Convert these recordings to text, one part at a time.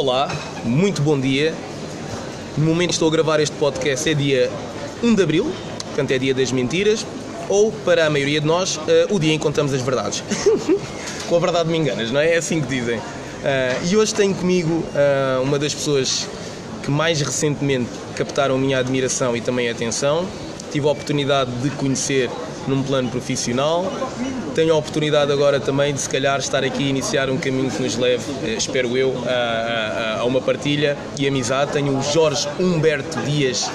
Olá, muito bom dia. No momento estou a gravar este podcast é dia 1 de Abril, portanto é dia das mentiras, ou para a maioria de nós, eh, o dia em que contamos as verdades. Com a verdade me enganas, não é? É assim que dizem. Eh, e hoje tenho comigo eh, uma das pessoas que mais recentemente captaram a minha admiração e também a atenção. Tive a oportunidade de conhecer num plano profissional. Tenho a oportunidade agora também de, se calhar, estar aqui e iniciar um caminho que nos leve, eh, espero eu, a, a, a uma partilha e amizade. Tenho o Jorge Humberto Dias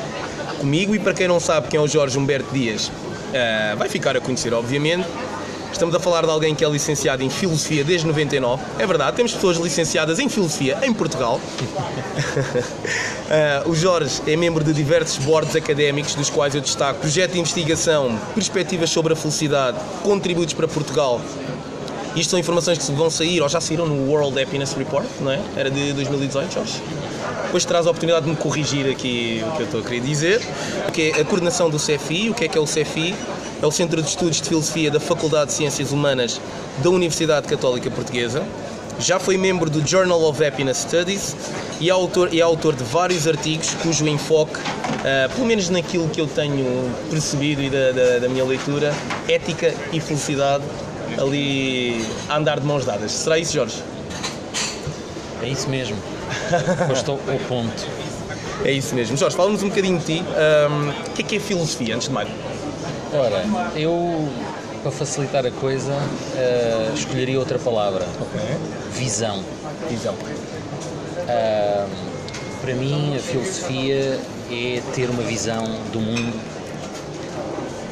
comigo e para quem não sabe quem é o Jorge Humberto Dias, uh, vai ficar a conhecer, obviamente. Estamos a falar de alguém que é licenciado em Filosofia desde 99. É verdade, temos pessoas licenciadas em Filosofia em Portugal. uh, o Jorge é membro de diversos boards académicos, dos quais eu destaco Projeto de Investigação, Perspectivas sobre a Felicidade, Contributos para Portugal. Isto são informações que vão sair, ou já saíram no World Happiness Report, não é? Era de 2018, Jorge. Depois terás a oportunidade de me corrigir aqui o que eu estou a querer dizer, que é a coordenação do CFI. O que é que é o CFI? É o Centro de Estudos de Filosofia da Faculdade de Ciências Humanas da Universidade Católica Portuguesa. Já foi membro do Journal of Happiness Studies e é autor, é autor de vários artigos cujo enfoque, uh, pelo menos naquilo que eu tenho percebido e da, da, da minha leitura, ética e felicidade ali a andar de mãos dadas. Será isso, Jorge? É isso mesmo. Estou ao ponto. É isso mesmo. Jorge, fala-nos um bocadinho de ti. Um, o que é que é filosofia, antes de mais? Ora, eu, para facilitar a coisa, uh, escolheria outra palavra. Okay. Visão. Visão. Uh, para mim, a filosofia é ter uma visão do mundo.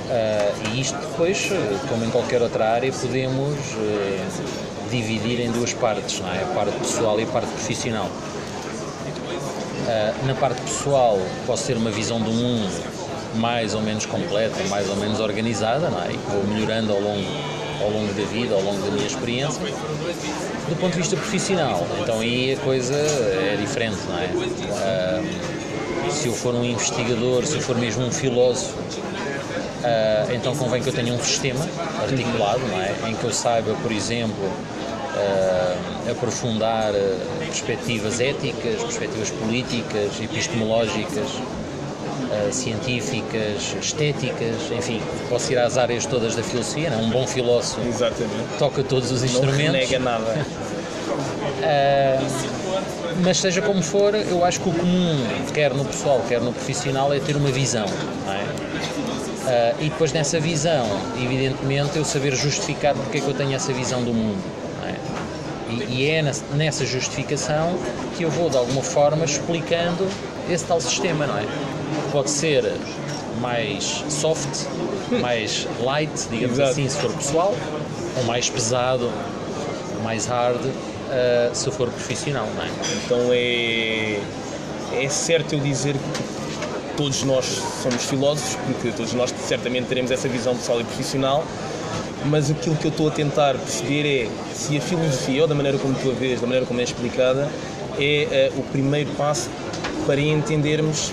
Uh, e isto depois, como em qualquer outra área, podemos dividir em duas partes, não é? a parte pessoal e a parte profissional. na parte pessoal, posso ter uma visão do mundo mais ou menos completa, mais ou menos organizada, não é? que vou melhorando ao longo, ao longo da vida, ao longo da minha experiência. Do ponto de vista profissional, então aí a coisa é diferente, não é? Uh, se eu for um investigador, se eu for mesmo um filósofo, uh, então convém que eu tenha um sistema articulado, não é? Em que eu saiba, por exemplo, uh, aprofundar perspectivas éticas, perspectivas políticas, epistemológicas, uh, científicas, estéticas, enfim, posso ir às áreas todas da filosofia, não? É? um bom filósofo Exatamente. toca todos os instrumentos. Não nega nada. uh, mas seja como for, eu acho que o comum, quer no pessoal, quer no profissional, é ter uma visão, é? uh, e depois nessa visão, evidentemente, eu saber justificar porque é que eu tenho essa visão do mundo. É? E, e é nessa justificação que eu vou, de alguma forma, explicando esse tal sistema, não é? Pode ser mais soft, mais light, digamos Exato. assim, se for pessoal, ou mais pesado, mais hard, uh, se for profissional, não é? Então é, é certo eu dizer que todos nós somos filósofos, porque todos nós certamente teremos essa visão pessoal e profissional, mas aquilo que eu estou a tentar perceber é se a filosofia, ou da maneira como tu a vês, da maneira como é explicada, é uh, o primeiro passo para entendermos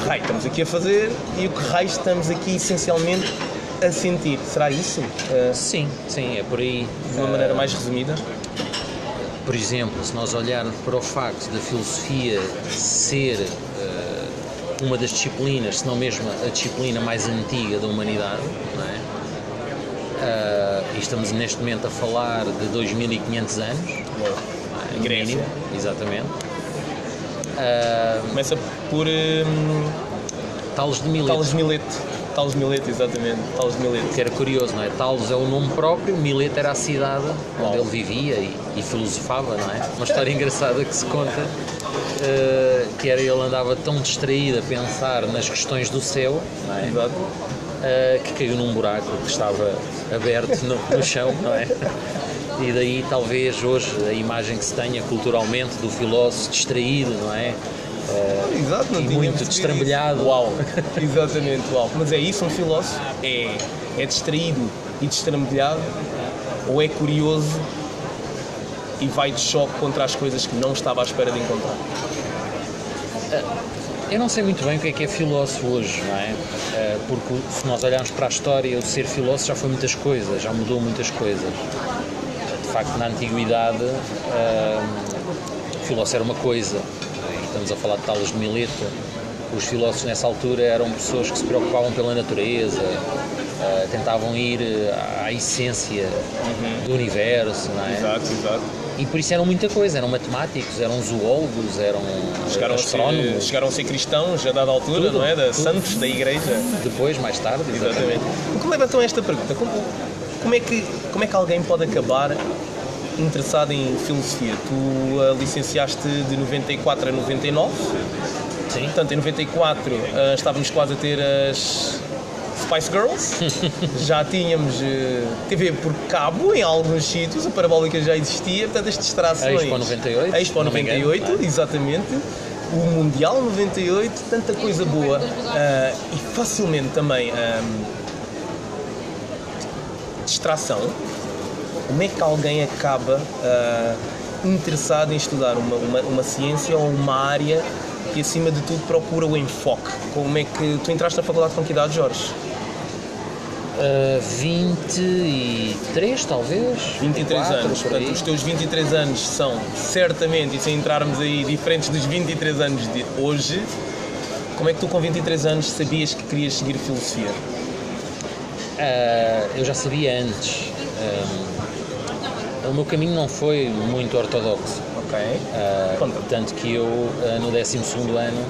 que raio estamos aqui a fazer e o que raio estamos aqui essencialmente a sentir. Será isso? Uh, sim, sim, é por aí. De uma uh, maneira mais resumida? Por exemplo, se nós olharmos para o facto da filosofia ser uh, uma das disciplinas, se não mesmo a disciplina mais antiga da humanidade, não é? e estamos neste momento a falar de 2500 anos. Em Grécia. Mínimo, exatamente Uh, Começa por. Um, Talos de Mileto. Talos de Mileto. Talos de Mileto, exatamente. Talos de Mileto. Que era curioso, não é? Talos é o nome próprio, Mileto era a cidade onde ele vivia e, e, filosofava, não é? Uma história engraçada que se conta. Uh, que era ele andava tão distraído a pensar nas questões do céu, não é? Exato. Uh, que caiu num buraco que estava aberto no, no chão, não é? E daí talvez hoje a imagem que se tenha culturalmente do filósofo distraído, não é? Uh, Exato, não e muito destrambelhado. Uau, exatamente, uau. Mas é isso um filósofo? É, é distraído e destrambelhado ou é curioso e vai de choque contra as coisas que não estava à espera de encontrar? Uh, eu não sei muito bem o que é que é filósofo hoje, não é? Uh, porque se nós olharmos para a história, o ser filósofo já foi muitas coisas, já mudou muitas coisas facto, na antiguidade, uh, filósofo era uma coisa, e estamos a falar de Talos de Mileto, os filósofos nessa altura eram pessoas que se preocupavam pela natureza, uh, tentavam ir à essência uhum. do universo, não é? Exato, exato. E por isso eram muita coisa, eram matemáticos, eram zoólogos, eram chegaram astrónomos. A ser, chegaram a ser cristãos a dada altura, tudo, não é? Da santos da igreja. Depois, mais tarde, exatamente. exatamente. O que leva então a esta pergunta? Como, como, é que, como é que alguém pode acabar interessado em filosofia? Tu uh, licenciaste de 94 a 99. Sim. Portanto, em 94 uh, estávamos quase a ter as Spice Girls. já tínhamos uh, TV por cabo em alguns sítios, a parabólica já existia, portanto as distrações. Expo 98. Expo 98, engano, exatamente. O Mundial 98, tanta coisa boa. Uh, e facilmente também. Um, ehm, distração. Como é que alguém acaba uh, interessado em estudar uma, uma, uma ciência ou uma área que acima de tudo procura o enfoque. Como é que tu entraste na faculdade com que idade, Jorge? Uh, 23, talvez. 23 24, anos. Portanto, os teus 23 anos são certamente, e sem entrarmos aí, diferentes dos 23 anos de hoje. Como é que tu, com 23 anos, sabias que querias seguir filosofia? Uh, eu já sabia antes. Um, o meu caminho não foi muito ortodoxo. Ok. Uh, tanto que eu, no 12 ano,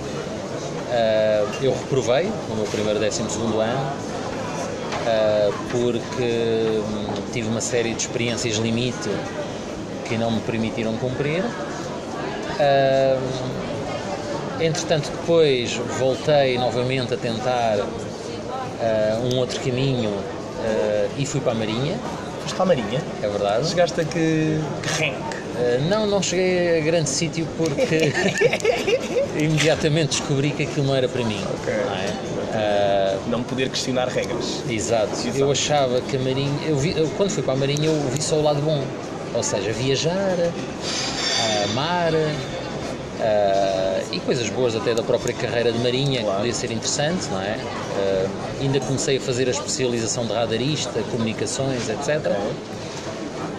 eu reprovei no meu primeiro 12 ano uh, porque hum, tive uma série de experiências limite que não me permitiram cumprir. Uh, entretanto, depois voltei novamente a tentar uh, um outro caminho e fui para a Marinha. Foste para a Marinha? É verdade. Chegaste a que, que rank? Uh, não, não cheguei a grande sítio porque imediatamente descobri que aquilo não era para mim. Okay. Não é? Uh, não poder questionar regras. Exato. exato. Eu achava que a Marinha. Eu vi, eu, quando fui para a Marinha, eu vi só o lado bom. Ou seja, viajar, uh, mar. Uh, e coisas boas até da própria carreira de marinha claro. que podia ser interessante, não é? Uh, ainda comecei a fazer a especialização de radarista, comunicações, etc.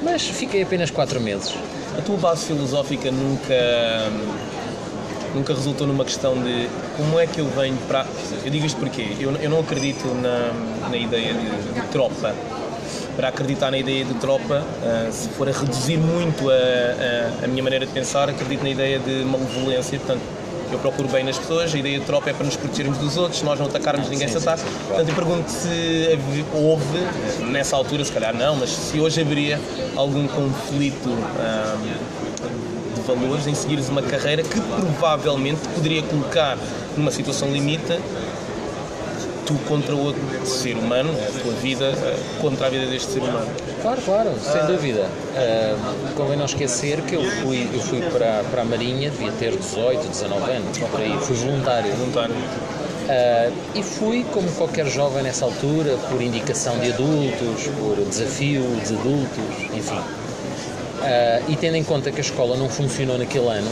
Mas fiquei apenas quatro meses. A tua base filosófica nunca nunca resultou numa questão de como é que eu venho para. Eu digo isto porque eu, eu não acredito na, na ideia de, de tropa. Para acreditar na ideia de tropa, uh, se for a reduzir muito a, a, a, minha maneira de pensar, acredito na ideia de malevolência. Portanto, eu procuro bem nas pessoas, a ideia de tropa é para nos protegermos dos outros, se nós não atacarmos, ninguém sim, se ataca. Portanto, eu pergunto se houve, nessa altura, se calhar não, mas se hoje haveria algum conflito. Uh, de valores em seguires uma carreira que provavelmente poderia colocar numa situação limite tu contra outro ser humano, a tua vida eh, contra a vida deste ser humano. Claro, claro, sem ah. dúvida. Uh, convém não esquecer que eu fui, eu fui para, para a Marinha, devia ter 18, 19 anos, por aí, fui voluntário. Voluntário. Uh, e fui, como qualquer jovem nessa altura, por indicação de adultos, por desafio de adultos, enfim. Uh, e tendo em conta que a escola não funcionou naquele ano,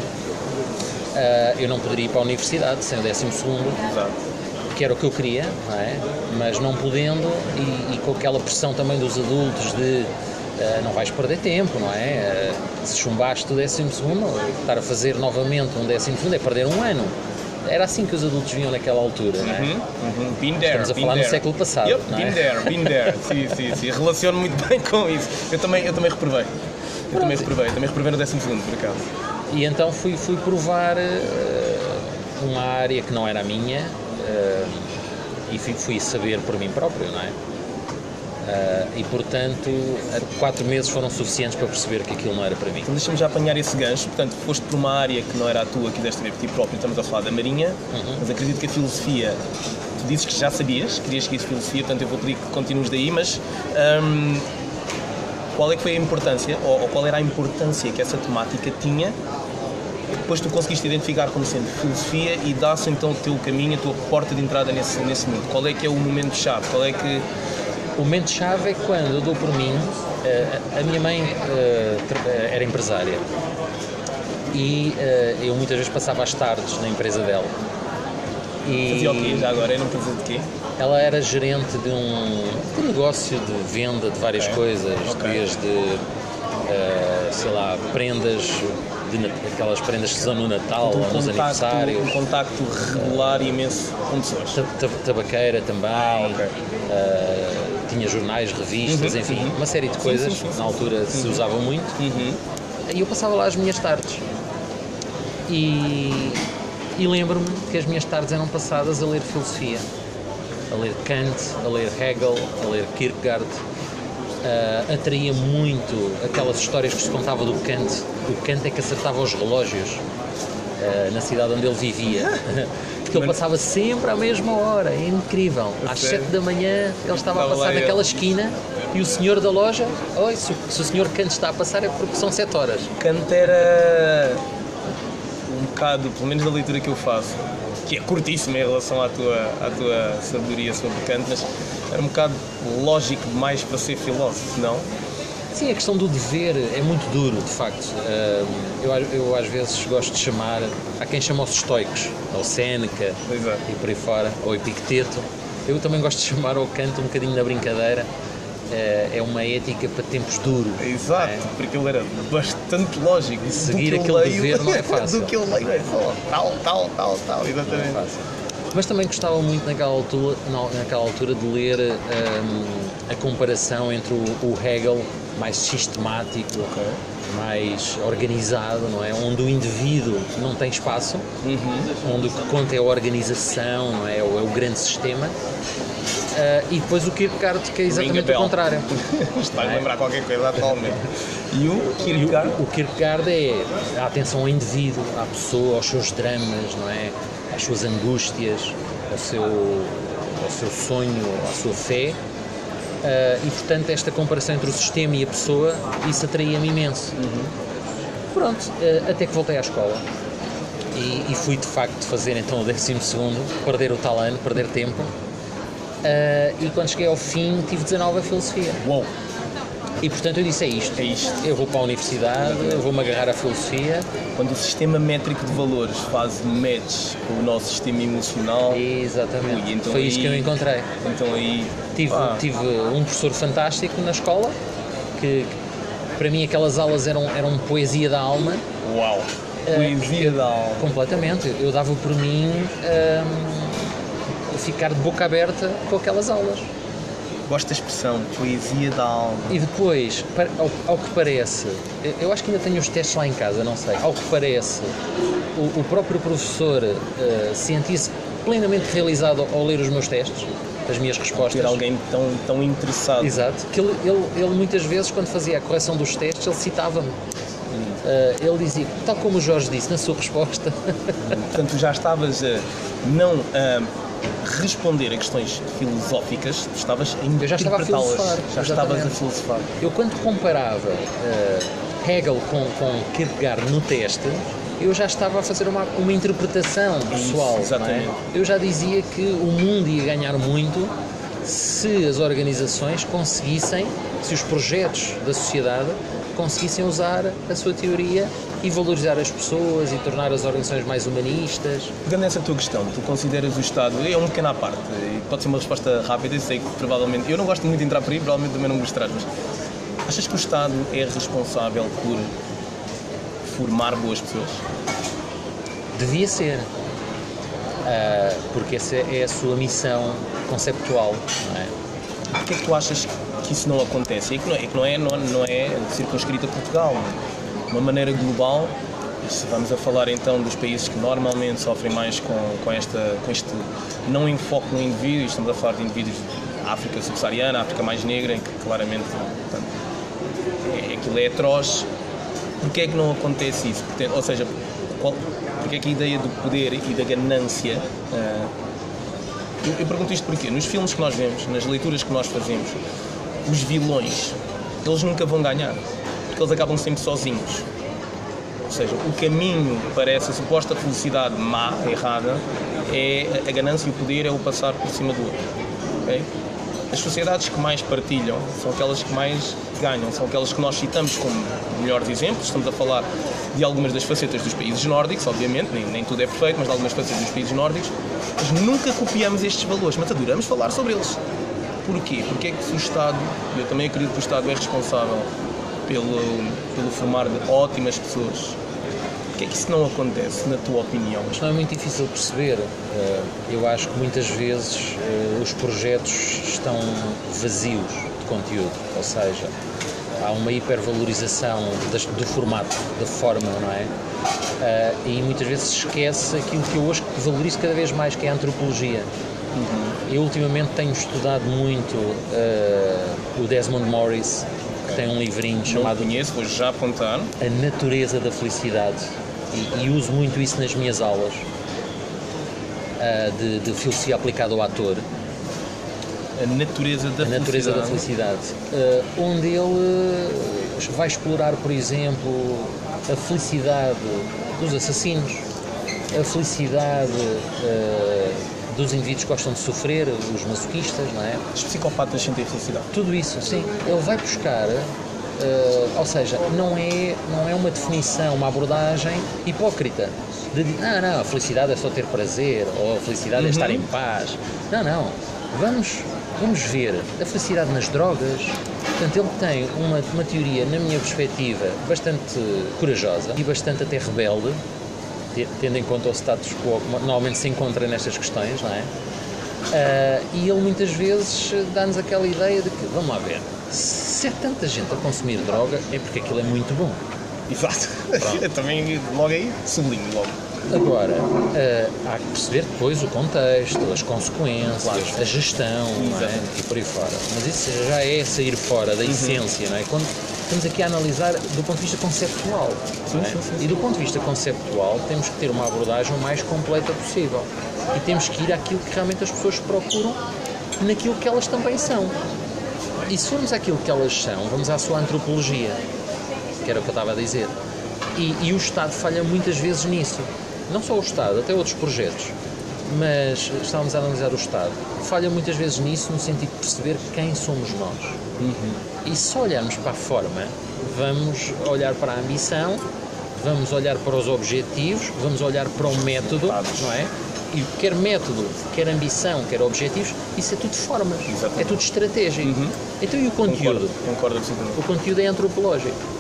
eu não poderia ir para a universidade sem o 12 que era o que eu queria, não é? mas não podendo e, e, com aquela pressão também dos adultos de uh, não vais perder tempo, não é? se chumbaste o 12 estar a fazer novamente um 12 é perder um ano. Era assim que os adultos vinham naquela altura, não é? Uhum, uhum. Been there, Estamos a falar there. no século passado. Yep, não é? Been there, been there. sim, sim, sim. Relaciono muito bem com isso. Eu também, eu também reprovei. Eu também reprovei, também reprovei no 12 por acaso. E então fui, fui provar uh, uma área que não era a minha uh, e fui, fui, saber por mim próprio, não é? Uh, e portanto, quatro meses foram suficientes para perceber que aquilo não era para mim. Então deixa-me já apanhar esse gancho. Portanto, foste por uma área que não era a tua, quiseste ver por ti próprio. Estamos a falar da Marinha, uhum. mas acredito que a filosofia tu dizes que já sabias, querias seguir filosofia, portanto eu vou pedir que continues daí, mas um, qual é que foi a importância, ou, ou qual era a importância que essa temática tinha depois tu conseguiste identificar como sendo filosofia e dá-se então o teu caminho, a tua porta de entrada nesse, nesse mundo. Qual é que é o momento-chave? Qual é que... O momento-chave é quando eu dou por mim, eh, a minha mãe eh, eh, era empresária e eu muitas vezes passava as tardes na empresa dela. E... Fazia o quê já agora? Era uma empresa de quê? Ela era gerente de um, de um negócio de venda de várias okay. coisas, okay. desde, uh, sei lá, prendas de aquelas prendas que se no Natal Um ou nos contacto, aniversários. um contacto regular e imenso com pessoas. Ta- ta- Tabaqueira também, ah, tinha jornais, revistas, Uhum, enfim, uhum. uma série de coisas sim, sim, sim. na altura se usava muito. Uhum. E eu passava lá as minhas tardes. E, e lembro-me que as minhas tardes eram passadas a ler filosofia, a ler Kant, a ler Hegel, a ler Kierkegaard. Ah, atraía muito aquelas histórias que se contava do Kant. O Kant é que acertava os relógios ah, na cidade onde ele vivia. Porque ele passava sempre à mesma hora, é incrível. Às sério? 7 da manhã ele estava a passar naquela esquina e o senhor da loja, oi, se, o- se o senhor Kant está a passar é porque são 7 horas. Kant era um bocado, pelo menos da leitura que eu faço, que é curtíssima em relação à tua, à tua sabedoria sobre Kant, mas era um bocado lógico demais para ser filósofo, não? Sim, a questão do dever é muito duro, de facto. Eu, eu às vezes gosto de chamar, há quem chama os estoicos, ou Séneca Pois é. e por aí fora, ou Epicteto. Eu também gosto de chamar ao canto um bocadinho na brincadeira. Eh, É uma ética para tempos duros. Exato, não é? porque ele era bastante lógico. Do seguir aquele leio- dever não é fácil. Do que eu leio é só tal, tal, tal, tal, exatamente. fácil. Mas também gostava muito naquela altura, na- naquela altura de ler ahm, a comparação entre o, o Hegel mais sistemático, mais organizado, não é? Onde o indivíduo não tem espaço, Uhum. onde o que conta é a organização, não é? É o, é grande sistema. Ah, e depois o Kierkegaard, que é exatamente Ring o contrário. Isto vai lembrar qualquer coisa atualmente. E o E o, Kierkegaard? o Kierkegaard é a atenção ao indivíduo, à pessoa, aos seus dramas, não é? Às suas angústias, ao seu, ao seu sonho, à sua fé. Ah, e portanto, esta comparação entre o sistema e a pessoa, isso atraía-me imenso. Pronto, ah, até que voltei à escola. E, e fui de facto fazer então o 12, perder o tal ano, perder tempo. Ah, e quando cheguei ao fim, tive 19 a filosofia. Uou, E portanto eu disse: é isto. é isto. Eu vou para a universidade, eu vou-me agarrar à filosofia. Quando o sistema métrico de valores faz match com o nosso sistema emocional, Exatamente. Ui, então Foi isso aí- que eu encontrei. então aí. Tive, ah, tive um professor fantástico na escola, que, que para mim aquelas aulas eram, eram poesia da alma, Uau! Poesia da alma. completamente. Eu dava por mim hum, ficar de boca aberta com aquelas aulas. Gosto da expressão, poesia da alma. E depois, ao, ao que parece, eu- acho que ainda tenho os testes lá em casa, não sei. Ao que parece, o, o próprio professor eh, sentia-se plenamente realizado ao ler os meus testes, as minhas respostas. Ter alguém tão, tão interessado. Exato. Que ele, ele, ele muitas vezes, quando fazia a correção dos testes, ele citava-me. Eh, ele dizia, tal como o Jorge disse na sua resposta, Portanto, tu já estavas a não a responder a questões filosóficas, tu estavas a Eu já estava a interpretá-las. filosofar, Já estavas a filosofar. eu quando comparava eh, Hegel com, com Kierkegaard no teste, eu já estava a fazer uma, uma interpretação pessoal. não é? Eu já dizia que o mundo ia ganhar muito se as organizações conseguissem, se os projetos da sociedade conseguissem usar a sua teoria e valorizar as pessoas e tornar as organizações mais humanistas. Pegando nessa tua questão, tu consideras o Estado, é um pequeno à parte, e pode ser uma resposta rápida, e sei que provavelmente, eu não gosto muito de entrar por aí, provavelmente também não gostarás, mas achas que o Estado é responsável por formar boas pessoas? Devia ser. Ah, porque essa é a sua missão conceptual. Não é? Porquê é que tu achas que isso não acontece? É que não é, é que não é, não, não é circunscrito a Portugal. De uma maneira global, se vamos a falar então dos países que normalmente sofrem mais com, com, esta, com este não enfoque no indivíduo, estamos a falar de indivíduos da África subsaariana, África mais negra, em que claramente portanto, é, aquilo é atroz. Porquê é que não acontece isso? Portanto, ou seja, qual, porque é que a ideia do poder e da ganância ah, eu, eu pergunto isto porque nos filmes que nós vemos, nas leituras que nós fazemos, os vilões, eles nunca vão ganhar, porque eles acabam sempre sozinhos. Ou seja, o caminho para essa suposta felicidade má, errada, é a- ganância e o poder é o passar por cima do outro. ok? As sociedades que mais partilham são aquelas que mais ganham, são aquelas que nós citamos como melhores exemplos. Estamos a falar de algumas das facetas dos países nórdicos, obviamente, nem, nem tudo é perfeito, mas de algumas facetas dos países nórdicos. Mas nunca copiamos estes valores, mas adoramos falar sobre eles. Porquê? Porque é que se o Estado, eu também acredito que o Estado é responsável pelo, pelo formar de ótimas pessoas, Porquê é que isso não acontece, na tua opinião? Isto não é muito difícil de perceber. Eh, Eu acho que muitas vezes eh, os projetos estão vazios de conteúdo, ou seja, há uma hipervalorização do formato, da forma, não é? Eh, E muitas vezes se esquece aquilo que eu hoje valorizo cada vez mais, que é a antropologia. Eu ultimamente tenho estudado muito o Desmond Morris, que tem um livrinho Não chamado conheço, vou já apontar. a natureza da felicidade e, e uso muito isso nas minhas aulas ah, de, de filosofia aplicada ao ator, A natureza da a natureza da felicidade. felicidade, ah, onde ele ah, vai explorar, por exemplo, a felicidade dos assassinos, a felicidade ah, dos indivíduos que gostam de sofrer, os masoquistas, não é? Os psicopatas sentem felicidade. Tudo isso, sim. Ele vai buscar, eh, ou seja, não é, não é uma definição, uma abordagem hipócrita. De, não, não, a felicidade é só ter prazer, ou a felicidade é estar em paz. Não, não. Vamos, vamos ver a felicidade nas drogas. Portanto, ele tem uma, uma teoria, na minha perspectiva, bastante corajosa e bastante até rebelde, tendo em conta o status quo que normalmente se encontra nestas questões, não é? Ah, e ele muitas vezes dá-nos aquela ideia de que, vamos lá ver, se é tanta gente a consumir droga é porque aquilo é muito bom. Exato. Também, logo aí, sublinho logo. Agora, ah, há que perceber depois o contexto, as consequências, a gestão não é? E por aí fora. Mas isso já é sair fora da essência, não é? Quando estamos aqui a analisar do ponto de vista conceptual. é? sim, sim, E do ponto de vista conceptual, temos que ter uma abordagem o mais completa possível. E temos que ir àquilo que realmente as pessoas procuram, naquilo que elas também são. E se formos àquilo que elas são, vamos à sua antropologia, que era o que eu estava a dizer. E, e o Estado falha muitas vezes nisso. Não só o Estado, até outros projetos. Mas estávamos a analisar o Estado. Falha muitas vezes nisso, no sentido de perceber quem somos nós. E se olharmos para a forma, vamos olhar para a ambição, vamos olhar para os objetivos, vamos olhar para o método, não é? E quer método, quer ambição, quer objetivos, isso é tudo formas, Exatamente. é tudo estratégia. Então e o conteúdo? Concordo, concordo. O conteúdo é antropológico.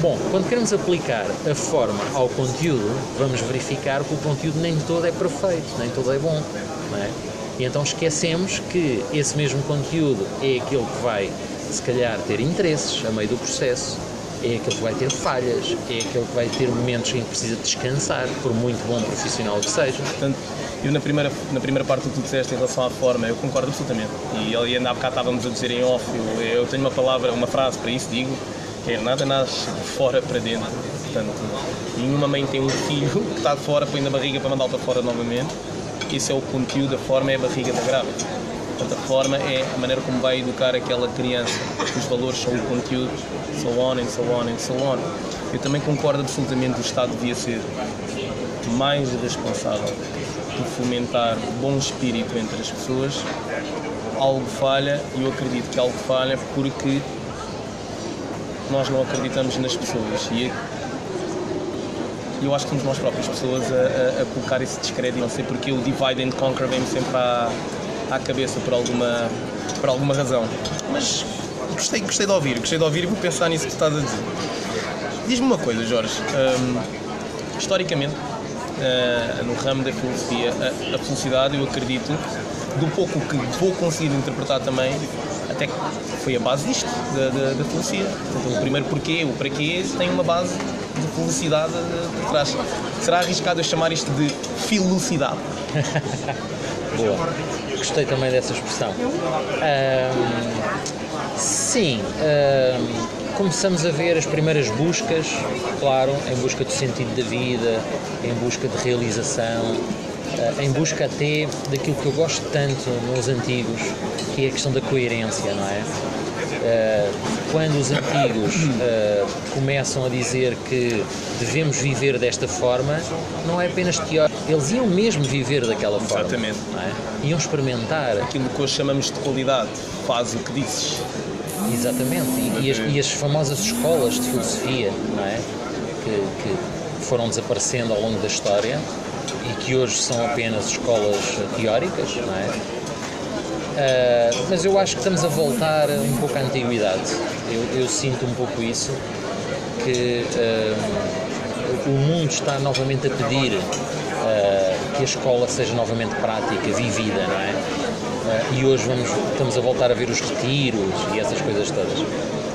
Bom, quando queremos aplicar a forma ao conteúdo, vamos verificar que o conteúdo nem todo é perfeito, nem todo é bom. Não é? E então esquecemos que esse mesmo conteúdo é aquele que vai, se calhar, ter interesses a meio do processo, é aquele que vai ter falhas, é aquele que vai ter momentos em que precisa descansar, por muito bom profissional que seja. Portanto, eu na primeira, na primeira parte do que tu disseste em relação à forma, eu concordo absolutamente. E, e ainda há bocado estávamos a dizer em off, eu, eu tenho uma palavra, uma frase para isso, digo, nada nasce de fora para dentro. Portanto, nenhuma mãe tem um filho que está de fora, põe na barriga para mandá-lo para fora novamente. Esse é o conteúdo, a forma é a barriga da grávida. Portanto, a forma é a maneira como vai educar aquela criança. Os valores são o conteúdo, so on and so on and so on. Eu também concordo absolutamente que o Estado devia ser mais responsável por fomentar bom espírito entre as pessoas. Algo falha e eu acredito que algo falha porque nós não acreditamos nas pessoas e eu acho que somos nós próprias pessoas a, a- a colocar esse descrédito. Não sei porque o divide and conquer vem sempre à, à cabeça por alguma, por alguma razão. Mas gostei, gostei de ouvir, gostei de ouvir e vou pensar nisso que tu estás a dizer. Diz-me uma coisa, Jorge. Hum, historicamente, ah, no ramo da filosofia, a, a eu acredito, do pouco que vou conseguir interpretar também, até que foi a base disto, da, da, da filosofia. Portanto, o primeiro porquê, o para quê, tem uma base de felicidade por trás. Será arriscado eu chamar isto de filocidade? Boa. Gostei também dessa expressão. Ahm, sim, ahm, começamos a ver as primeiras buscas, claro, em busca do sentido da vida, em busca de realização, em busca até daquilo que eu gosto tanto nos antigos, que é a questão da coerência, não é? Uh, quando os antigos uh, começam a dizer que devemos viver desta forma, não é apenas teórico, eles iam mesmo viver daquela forma. Exatamente. é? Iam experimentar, Aquilo que hoje chamamos de qualidade, faz o que dizes. exatamente. E, e as, e as famosas escolas de filosofia, não é? Que, que foram desaparecendo ao longo da história e que hoje são apenas escolas teóricas, não é? Uh, mas eu acho que estamos a voltar um pouco à antiguidade. Eu, eu sinto um pouco isso, que uh, o mundo está novamente a pedir uh, que a escola seja novamente prática, vivida, não é? E hoje vamos, estamos a voltar a ver os retiros e essas coisas todas.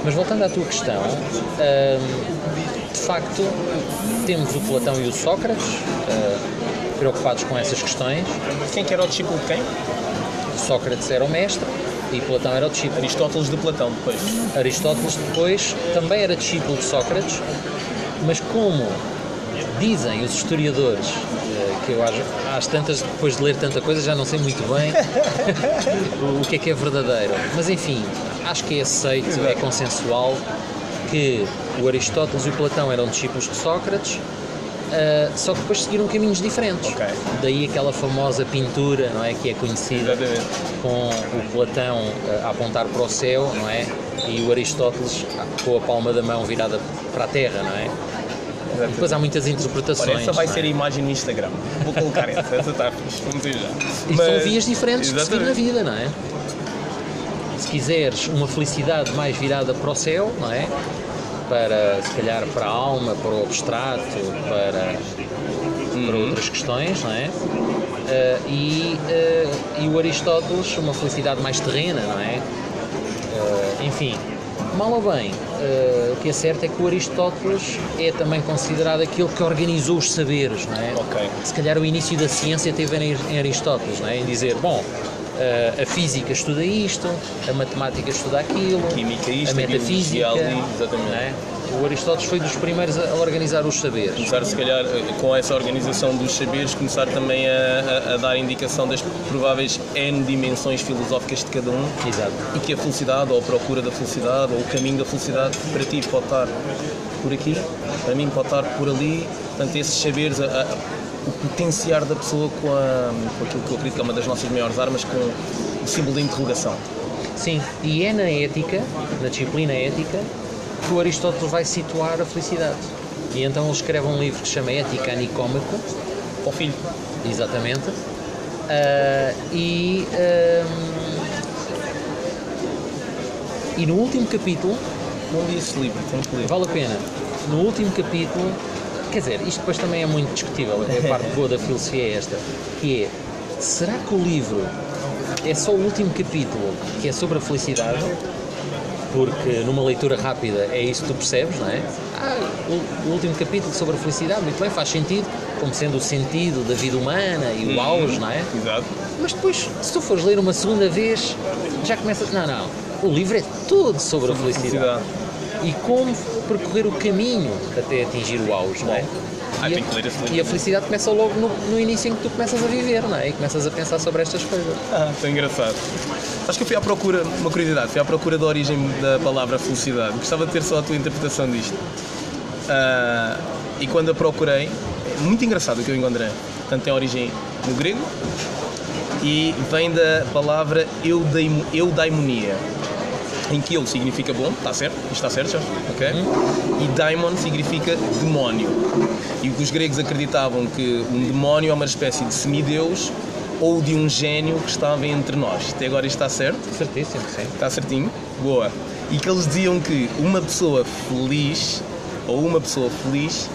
Mas voltando à tua questão, de facto, temos o Platão e o Sócrates preocupados com essas questões. Quem que era o discípulo de quem? Sócrates era o mestre e Platão era o discípulo. Aristóteles de Platão depois. Aristóteles depois também era discípulo de Sócrates, mas como dizem os historiadores, eh, que eu acho, às tantas, depois de ler tanta coisa, já não sei muito bem o que é que é verdadeiro. Mas enfim, acho que é aceito, é consensual que o Aristóteles e o Platão eram discípulos de Sócrates Uh, só que depois seguiram caminhos diferentes. Okay. Daí aquela famosa pintura, não é, que é conhecida Exatamente. com o Platão uh, a apontar para o céu, não é, e o Aristóteles com a palma da mão virada para a terra, não é. Depois há muitas interpretações. Olha, essa vai é? ser a imagem no Instagram. Vou colocar essa, essa está fixe, vamos já. E Mas... são vias diferentes de seguir na vida, não é? Se quiseres uma felicidade mais virada para o céu, não é? Para, se calhar, para a alma, para o abstrato, para, uhum. para outras questões, não é? Uh, e, uh, e o Aristóteles, uma felicidade mais terrena, não é? Uh, enfim, mal ou bem, o que é certo é que o Aristóteles é também considerado aquele que organizou os saberes, não é? Okay. Se calhar o início da ciência teve em Aristóteles, não é? Em dizer, bom, Uh, a física estuda isto, a matemática estuda aquilo, a, Química isto, a metafísica. Exatamente. É? O Aristóteles foi dos primeiros a organizar os saberes. Começar, se calhar, eh, com essa organização dos saberes, começar também a, a, a dar indicação das prováveis N dimensões filosóficas de cada um. Exato. E que a felicidade, ou a procura da felicidade, ou o caminho da felicidade, para ti pode estar por aqui, para mim pode estar por ali. Portanto, esses saberes, a, potenciar da pessoa com, a, com aquilo que eu acredito que é uma das nossas maiores armas, com o símbolo da interrogação. Sim, e é na ética, na disciplina ética, que o Aristóteles vai situar a felicidade. E então ele escreve um livro que se chama Ética Nicômaco. Ao filho. Exatamente. Uh, e, uh, e no último capítulo. Não li esse livro, tenho que ler. Vale a pena. No último capítulo Quer dizer, isto depois também é muito discutível, a parte boa da filosofia é esta, que é, será que o livro é só o último capítulo que é sobre a felicidade? Porque numa leitura rápida é isso que tu percebes, não é? Ah, o, último capítulo sobre a felicidade, muito bem, faz sentido, como sendo o sentido da vida humana e o uhum. auge, não é? Exato. Mas depois, se tu fores ler uma segunda vez, já começa. Não, não. O livro é todo sobre, sobre a felicidade. felicidade e como percorrer o caminho até atingir o auge, não é? E, a, e a felicidade começa logo no, no, início em que tu começas a viver, não é? E começas a pensar sobre estas coisas. Ah, tão engraçado. Acho que eu fui à procura, uma curiosidade, fui à procura da origem da palavra felicidade. Gostava de ter só a tua interpretação disto. Uh, e quando a procurei, muito engraçado o que eu encontrei. Portanto, tem origem no grego e vem da palavra eudaimonia em que ele significa bom, está certo? Isto está certo, já? Ok? Hum. E daimon significa demónio. E os gregos acreditavam que um demónio é uma espécie de semideus ou de um gênio que estava entre nós. Até agora isto está certo? Certíssimo, sim. Está certinho? Boa. E que eles diziam que uma pessoa feliz ou uma pessoa feliz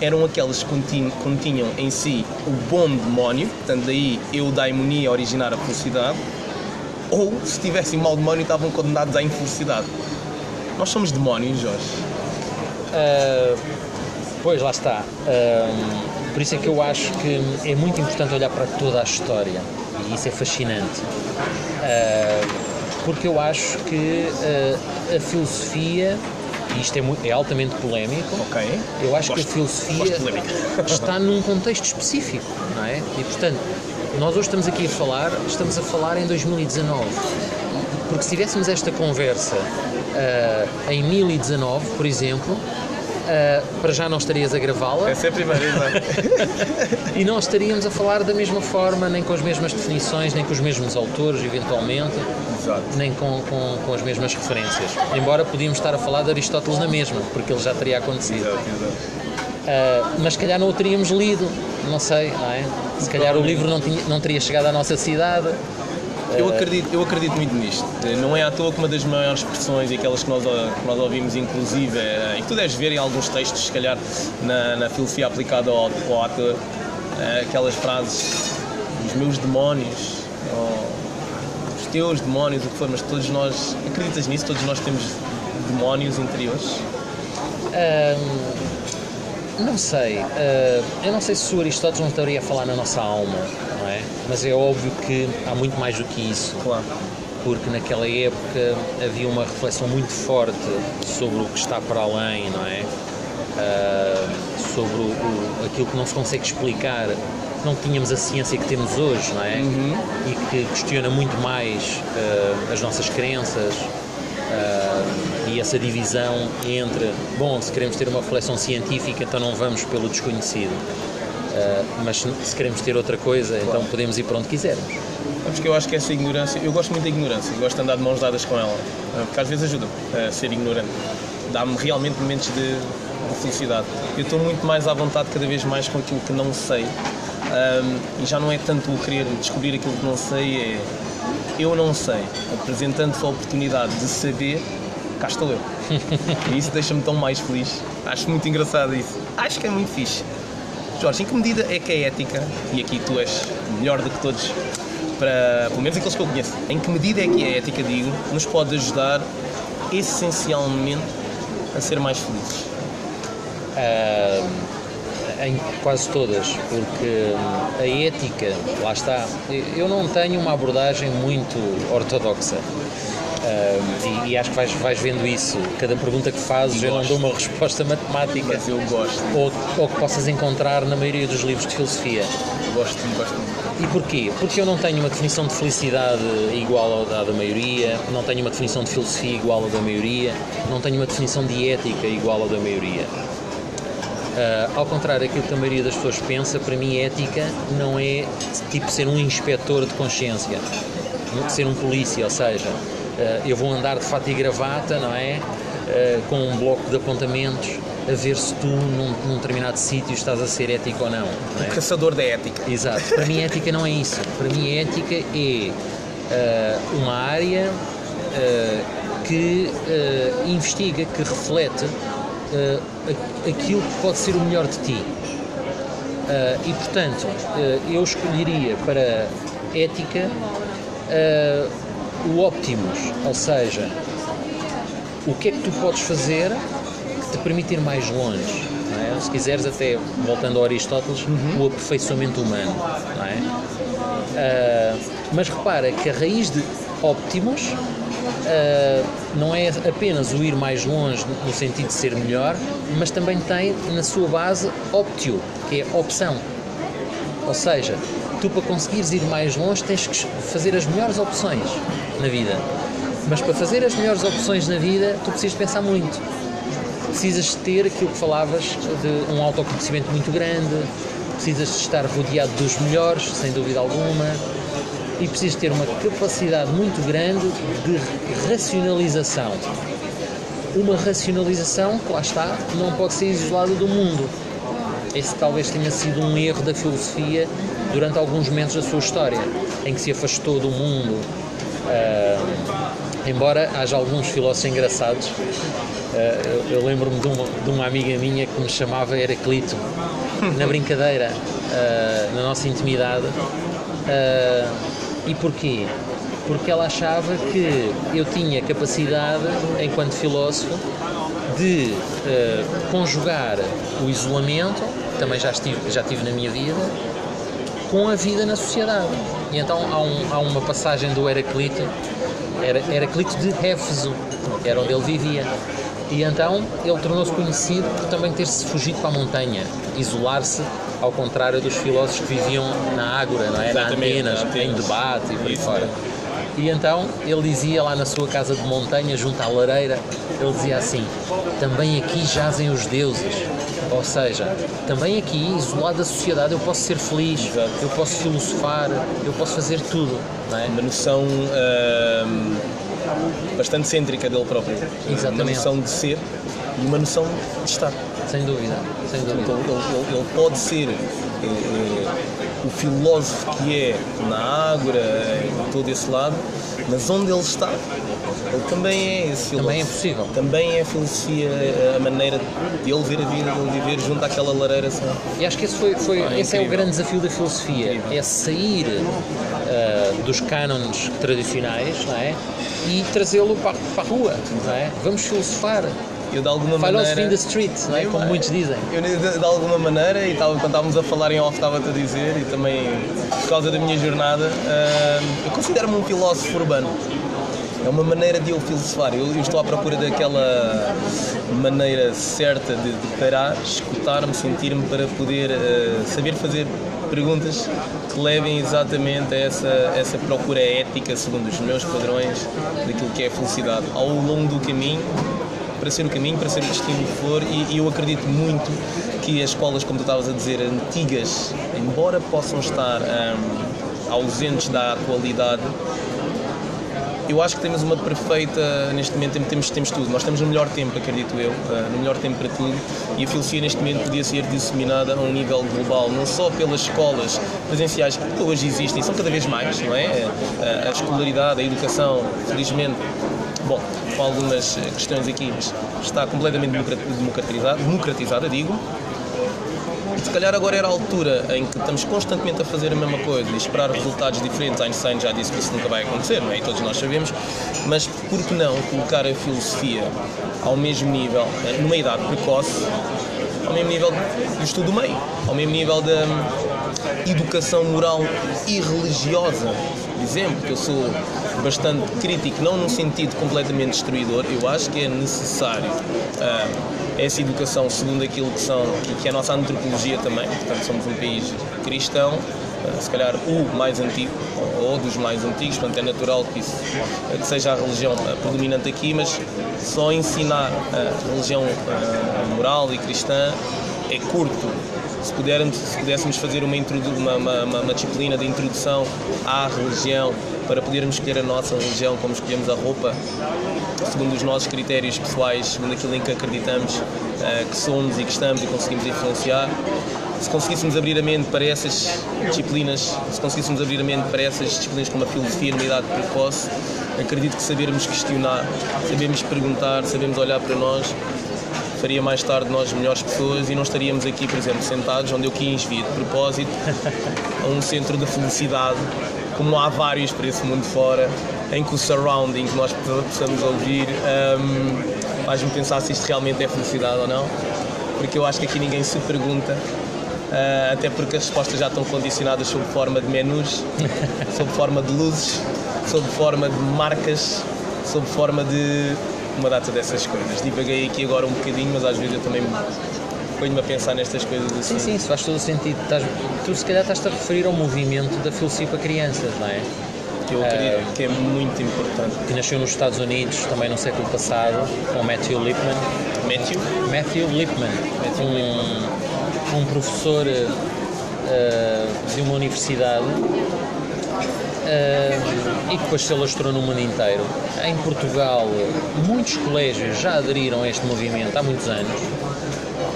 eram aquelas que continham em si o bom demónio, portanto daí eudaimonia originar a felicidade, ou se tivessem mau demónio estavam condenados à infelicidade. Nós somos demónios, Jorge. Uh, pois, lá está. Uh, por isso é que eu acho que é muito importante olhar para toda a história e isso é fascinante. Uh, porque eu acho que a filosofia e isto é, é, altamente polémico. Ok. Eu acho gosto, que a filosofia está num contexto específico, não é? E portanto, nós hoje estamos aqui a falar, estamos a falar em 2019. Porque se tivéssemos esta conversa uh, em 2019, por exemplo, uh, para já não estarias a gravá-la. É sempre a primeira, E não estaríamos a falar da mesma forma, nem com as mesmas definições, nem com os mesmos autores, eventualmente, exato. nem com, com, com, as mesmas referências. Embora podíamos estar a falar de Aristóteles na mesma, porque ele já teria acontecido. Exato, exato. Uh, mas se calhar não o teríamos lido, não sei, não é? Se calhar o livro não, tinha, não teria chegado à nossa cidade. Eu acredito, eu acredito muito nisto. Não é à toa que uma das maiores expressões e aquelas que nós, que nós ouvimos, inclusive, é, e que tu deves ver em alguns textos, se calhar, na, na filosofia aplicada ao, ao ator, é, aquelas frases, os meus demónios, os teus demónios, o que for, mas todos nós, acreditas nisso? Todos nós temos demónios interiores? Um, não sei. Uh, eu não sei se o Aristóteles não estaria a falar na nossa alma, não é? Mas é óbvio que há muito mais do que isso. Claro. Porque naquela época havia uma reflexão muito forte sobre o que está para além, não é? Uh, sobre o, o, aquilo que não se consegue explicar não tínhamos a ciência que temos hoje, não é? Uhum. E que questiona muito mais uh, as nossas crenças uh, e essa divisão entre, bom, se queremos ter uma reflexão científica, então não vamos pelo desconhecido. Uh, mas se queremos ter outra coisa, então podemos ir para onde quisermos. Sabes que eu acho que essa ignorância, eu gosto muito da ignorância, gosto de andar de mãos dadas com ela, porque às vezes ajuda a ser ignorante, dá-me realmente momentos de, de felicidade. Eu estou muito mais à vontade cada vez mais com aquilo que não sei um, e já não é tanto o querer descobrir aquilo que não sei, é eu não sei, apresentando-se a oportunidade de saber, cá estou eu. e isso deixa-me tão mais feliz. Acho muito engraçado isso. Acho que é muito fixe. Jorge, em que medida é que a ética, e aqui tu és melhor do que todos, para, pelo menos aqueles que eu conheço, em que medida é que a ética, digo, nos pode ajudar essencialmente a ser mais felizes? Em quase todas, porque hum, a ética, lá está, eu não tenho uma abordagem muito ortodoxa. Um, e, e, acho que vais, vais vendo isso. Cada pergunta que fazes, eu não dou uma resposta matemática. Mas eu gosto. Ou, ou que possas encontrar na maioria dos livros de filosofia. Gosto, gosto. E porquê? Porque eu não tenho uma definição de felicidade igual à da maioria, não tenho uma definição de filosofia igual à da maioria, não tenho uma definição de ética igual à da maioria. Uh, ao contrário daquilo que a maioria das pessoas pensa, para mim ética não é tipo ser um inspetor de consciência, ser um polícia, ou seja, uh, eu vou andar de fato e gravata, não é? Uh, com um bloco de apontamentos a ver se tu num, num determinado sítio estás a ser ético ou não. não é? O caçador da ética. Exato. Para mim ética não é isso. Para mim ética é uma área que investiga, que reflete uh, aquilo que pode ser o melhor de ti. Uh, e portanto, uh, eu escolheria para ética o Optimus, ou seja, o que é que tu podes fazer que te permite ir mais longe. É? Se quiseres, até voltando a Aristóteles, uhum. o aperfeiçoamento humano. É? mas repara que a raiz de Optimus uh, não é apenas o ir mais longe no sentido de ser melhor, mas também tem na sua base optio, que é opção. Ou seja, tu para conseguires ir mais longe tens que fazer as melhores opções na vida. Mas para fazer as melhores opções na vida, tu precisas pensar muito. Precisas ter aquilo que falavas de um autoconhecimento muito grande, precisas de estar rodeado dos melhores, sem dúvida alguma, e precisas ter uma capacidade muito grande de racionalização. Uma racionalização que lá está, não pode ser isolada do mundo. Esse talvez tenha sido um erro da filosofia durante alguns momentos da sua história, em que se afastou do mundo. Uh, embora haja alguns filósofos engraçados, uh, eu, eu lembro-me de, de, uma amiga minha que me chamava Heraclito, na brincadeira, uh, na nossa intimidade. E porquê? Porque ela achava que eu tinha capacidade, enquanto filósofo, de uh, conjugar o isolamento, que também já, estive, já tive na minha vida, com a vida na sociedade. E então há, um, há uma passagem do Heraclito, era Heraclito de Éfeso, era onde ele vivia. E então ele tornou-se conhecido por também ter-se fugido para a montanha, isolar-se ao contrário dos filósofos que viviam na Ágora, não é? na Atenas, em debate e por aí fora. E então ele dizia lá na sua casa de montanha, junto à lareira, ele dizia assim: também aqui jazem os deuses. Ou seja, também aqui, isolado da sociedade, eu posso ser feliz, Exato. eu posso filosofar, eu posso fazer tudo. Não é? Uma noção hum, bastante cêntrica dele próprio. Exatamente. Uma noção de ser e uma noção de estar. Sem dúvida, sem dúvida. Ele, ele, ele pode ser eh, eh, o filósofo que é na Ágora, em todo esse lado, mas onde ele está, ele também é esse filósofo. Também é possível. Também é a filosofia, a maneira de ele ver a vida, de ele viver junto àquela lareira. Assim. E acho que esse, foi, foi Ah, esse é o incrível. grande desafio da filosofia, é sair ah, dos cânones tradicionais não é? e trazê-lo para, para a rua. Não é? Vamos filosofar. Eu de alguma Philosophy maneira... in the street, não é? como muitos dizem. Eu, de, de alguma maneira, e estava, quando estávamos a falar em off, estava-te a dizer, e também por causa da minha jornada, ah, eu considero-me um filósofo urbano. É uma maneira de eu filosofar. Eu, eu estou à procura daquela maneira certa de, de parar, escutar-me, sentir-me para poder ah, saber fazer perguntas que levem exatamente a essa, essa procura ética, segundo os meus padrões, daquilo que é a felicidade. Ao longo do caminho, para ser o caminho, para ser o destino que for, e, e eu acredito muito que as escolas, como tu estavas a dizer, antigas, embora possam estar hum, ausentes da atualidade, eu acho que temos uma perfeita, neste momento temos, temos tudo, nós estamos no melhor tempo, acredito eu, uh, no melhor tempo para tudo, e a filosofia neste momento podia ser disseminada a um nível global, não só pelas escolas presenciais que hoje existem, são cada vez mais, não é? A, a escolaridade, a educação, felizmente, bom, com algumas eh, questões aqui, está completamente democrat- democratizada, democratizada digo, se calhar agora era a altura em que estamos constantemente a fazer a mesma coisa e esperar resultados diferentes. Einstein já disse que isso nunca vai acontecer, não é? E todos nós sabemos. Mas por que não colocar a filosofia ao mesmo nível, eh, numa idade precoce, ao mesmo nível do estudo do meio, ao mesmo nível da educação moral e religiosa? Por exemplo, que eu sou bastante crítico, não num sentido completamente destruidor, eu acho que é necessário ah, essa educação segundo aquilo que são que é a nossa antropologia também, portanto somos um país cristão, ah, se calhar o mais antigo ou dos mais antigos, portanto é natural que isso que seja a religião ah, predominante aqui, mas só ensinar a religião moral e cristã é curto. Se, pudermos, se pudéssemos fazer uma, uma, uma, uma- disciplina de introdução à religião para podermos escolher a nossa religião como escolhemos a roupa, segundo os nossos critérios pessoais, segundo aquilo em que acreditamos eh, que somos e que estamos e conseguimos influenciar. Se conseguíssemos abrir a mente para essas disciplinas, se conseguíssemos abrir a mente para essas disciplinas como a filosofia numa idade precoce, acredito que sabermos questionar, sabemos perguntar, sabemos olhar para nós, faria mais tarde nós melhores pessoas e não estaríamos aqui, por exemplo, sentados onde eu quis vir de propósito a um centro de felicidade, como há vários por esse mundo fora, em que o surrounding que nós possamos ouvir hum, faz-me pensar se isto realmente é felicidade ou não, porque eu acho que aqui ninguém se pergunta. ah, até porque as respostas já estão condicionadas sob forma de menus, sob forma de luzes, sob forma de marcas, sob forma de uma data dessas coisas. Divaguei aqui agora um bocadinho, mas às vezes eu também me ponho-me a pensar nestas coisas assim. Sim, sim, isso faz todo o sentido. Estás- tu se calhar estás-te a referir ao movimento da filosofia para crianças, não é? Que eu acredito que é muito importante. Que nasceu nos Estados Unidos também no século passado, com Matthew Lipman. Matthew? Matthew Lipman, um, um professor eh, de uma universidade eh, e que depois se alastrou no mundo inteiro. Em Portugal, muitos colégios já aderiram a este movimento há muitos anos.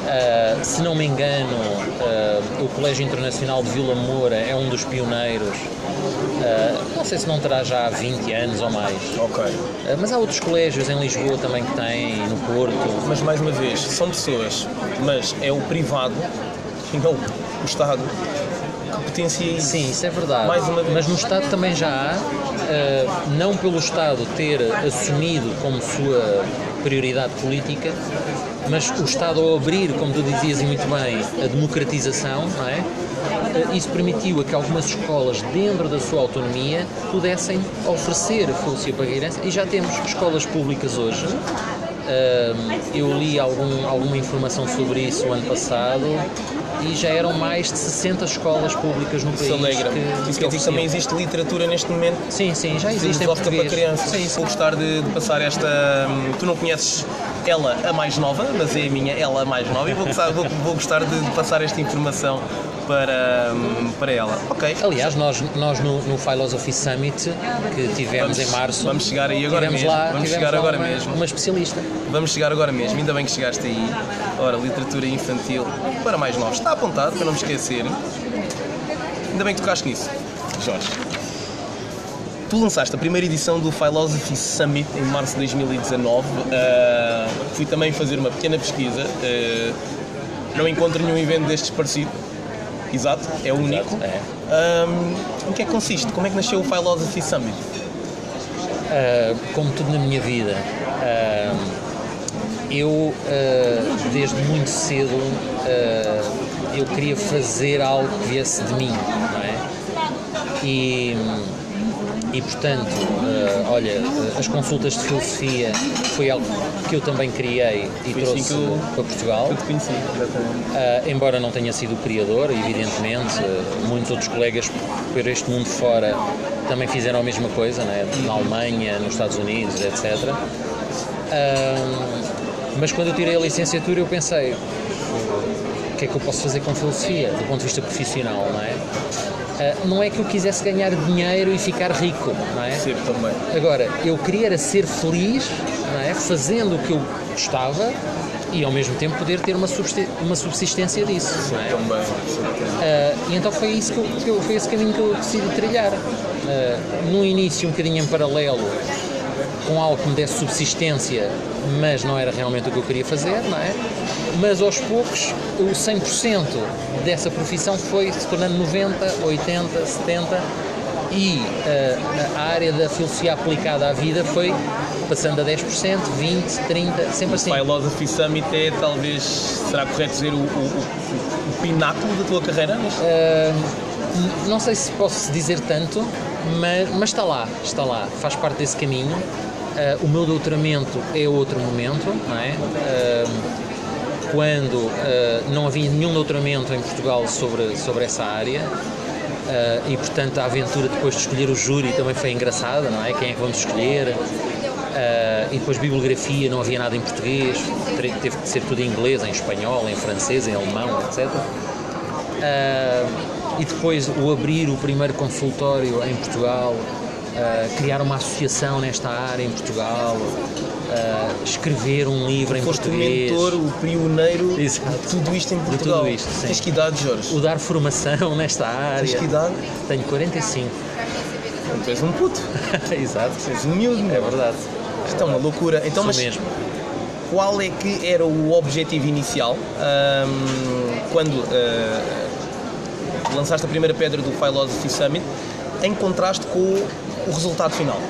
Eh, se não me engano, eh, o Colégio Internacional de Vila Moura é um dos pioneiros. Não sei se não terá já há 20 anos ou mais. Ok. Mas há outros colégios em Lisboa também que têm, no Porto. Mas mais uma vez, são pessoas, mas é o privado e não o Estado potencia isso. Sim, isso é verdade. Mas no Estado também já há, eh, não pelo Estado ter assumido como sua prioridade política, mas o Estado ao abrir, como tu dizias muito bem, a democratização, não é? Eh, Isso permitiu a que algumas escolas, dentro da sua autonomia, pudessem oferecer a filosofia para a criança e já temos escolas públicas hoje. Eh, Eu li algum, alguma informação sobre isso o ano passado e já eram mais de 60 escolas públicas no país. Isso alegra-me. que- Isso que quer dizer que também existe literatura neste momento Sim, sim, já existe em filosófica para português. crianças. Sim, Vou gostar de, de passar esta. hum, Tu não conheces ela a mais nova, mas é a minha ela a mais nova e vou gostar, vou, vou gostar de, de passar esta informação para, hum, para ela. Ok. Aliás, nós, nós no, no Philosophy Summit que tivemos Vamos- em março, vamos chegar aí agora mesmo. lá, Vamos chegar agora uma, mesmo. uma especialista. Vamos chegar agora mesmo, ainda bem que chegaste aí. Ora, literatura infantil para mais novos. Está apontado, para não me esquecer. Ainda bem que tocaste nisso, Jorge. Tu lançaste a primeira edição do Philosophy Summit em março de 2019. Ah, fui também fazer uma pequena pesquisa. Ah, não encontro nenhum evento destes parecido. Exato, é o único. É. Ahm, em que é que consiste? Como é que nasceu o Philosophy Summit? Uh, como tudo na minha vida, uh, eu uh, desde muito cedo uh, eu queria fazer algo que viesse de mim, não é? E, e portanto, uh, olha, uh, as consultas de filosofia foi algo que eu também criei e Foi assim trouxe que eu- para Portugal. Eu te conheci, exatamente. Uh, embora não tenha sido o criador, evidentemente, uh, muitos outros colegas por este mundo fora também fizeram a mesma coisa, né? na Alemanha, nos Estados Unidos, etc. Mas quando eu tirei a licenciatura eu pensei o que é que eu posso fazer com filosofia do ponto de vista profissional, não é? Uh, não é que eu quisesse ganhar dinheiro e ficar rico, não é? Sempre também. Agora, eu queria era ser feliz, não é? fazendo o que eu gostava e ao mesmo tempo poder ter uma subsistência, uma subsistência disso. Não é? Também. Ah, e então foi, isso que eu, que eu- foi esse caminho que eu decidi trilhar. Ah, no início, um bocadinho em paralelo com algo que me desse subsistência, mas não era realmente o que eu queria fazer, não é? Mas aos poucos, o 100% dessa profissão foi se tornando 90, 80, 70 e ah, a área da filosofia aplicada à vida foi passando a 10%, 20, 30, sempre assim. Philosophy Summit é talvez, será correto dizer, o, o, o- o pináculo da tua carreira? N- não sei se posso dizer tanto, mas, mas está lá, está lá, faz parte desse caminho. Ah, o meu doutoramento é outro momento, não é? Ah, quando ah, não havia nenhum doutoramento em Portugal sobre, sobre essa área. ah, e portanto a aventura depois de escolher o júri também foi engraçada, não é? Quem é que vamos escolher? Ah, e depois bibliografia, não havia nada em português, teve que ser tudo em inglês, em espanhol, em francês, em alemão, etc. Ah, e depois o abrir o primeiro consultório em Portugal, ah, criar uma associação nesta área em Portugal, ah, escrever um livro em Foste o português, mentor, o pioneiro Exato. de tudo isto em Portugal. tudo isto, sim. Tens que idade, Jorge? o dar formação nesta Tens que área. idade? Tenho 45. Tu és um puto, Exato. és um miúdo. É verdade. Isto é uma loucura. Então, mas mesmo. qual é que era o objetivo inicial ahm, quando ah, lançaste a primeira pedra do Philosophy Summit em contraste com o, resultado final?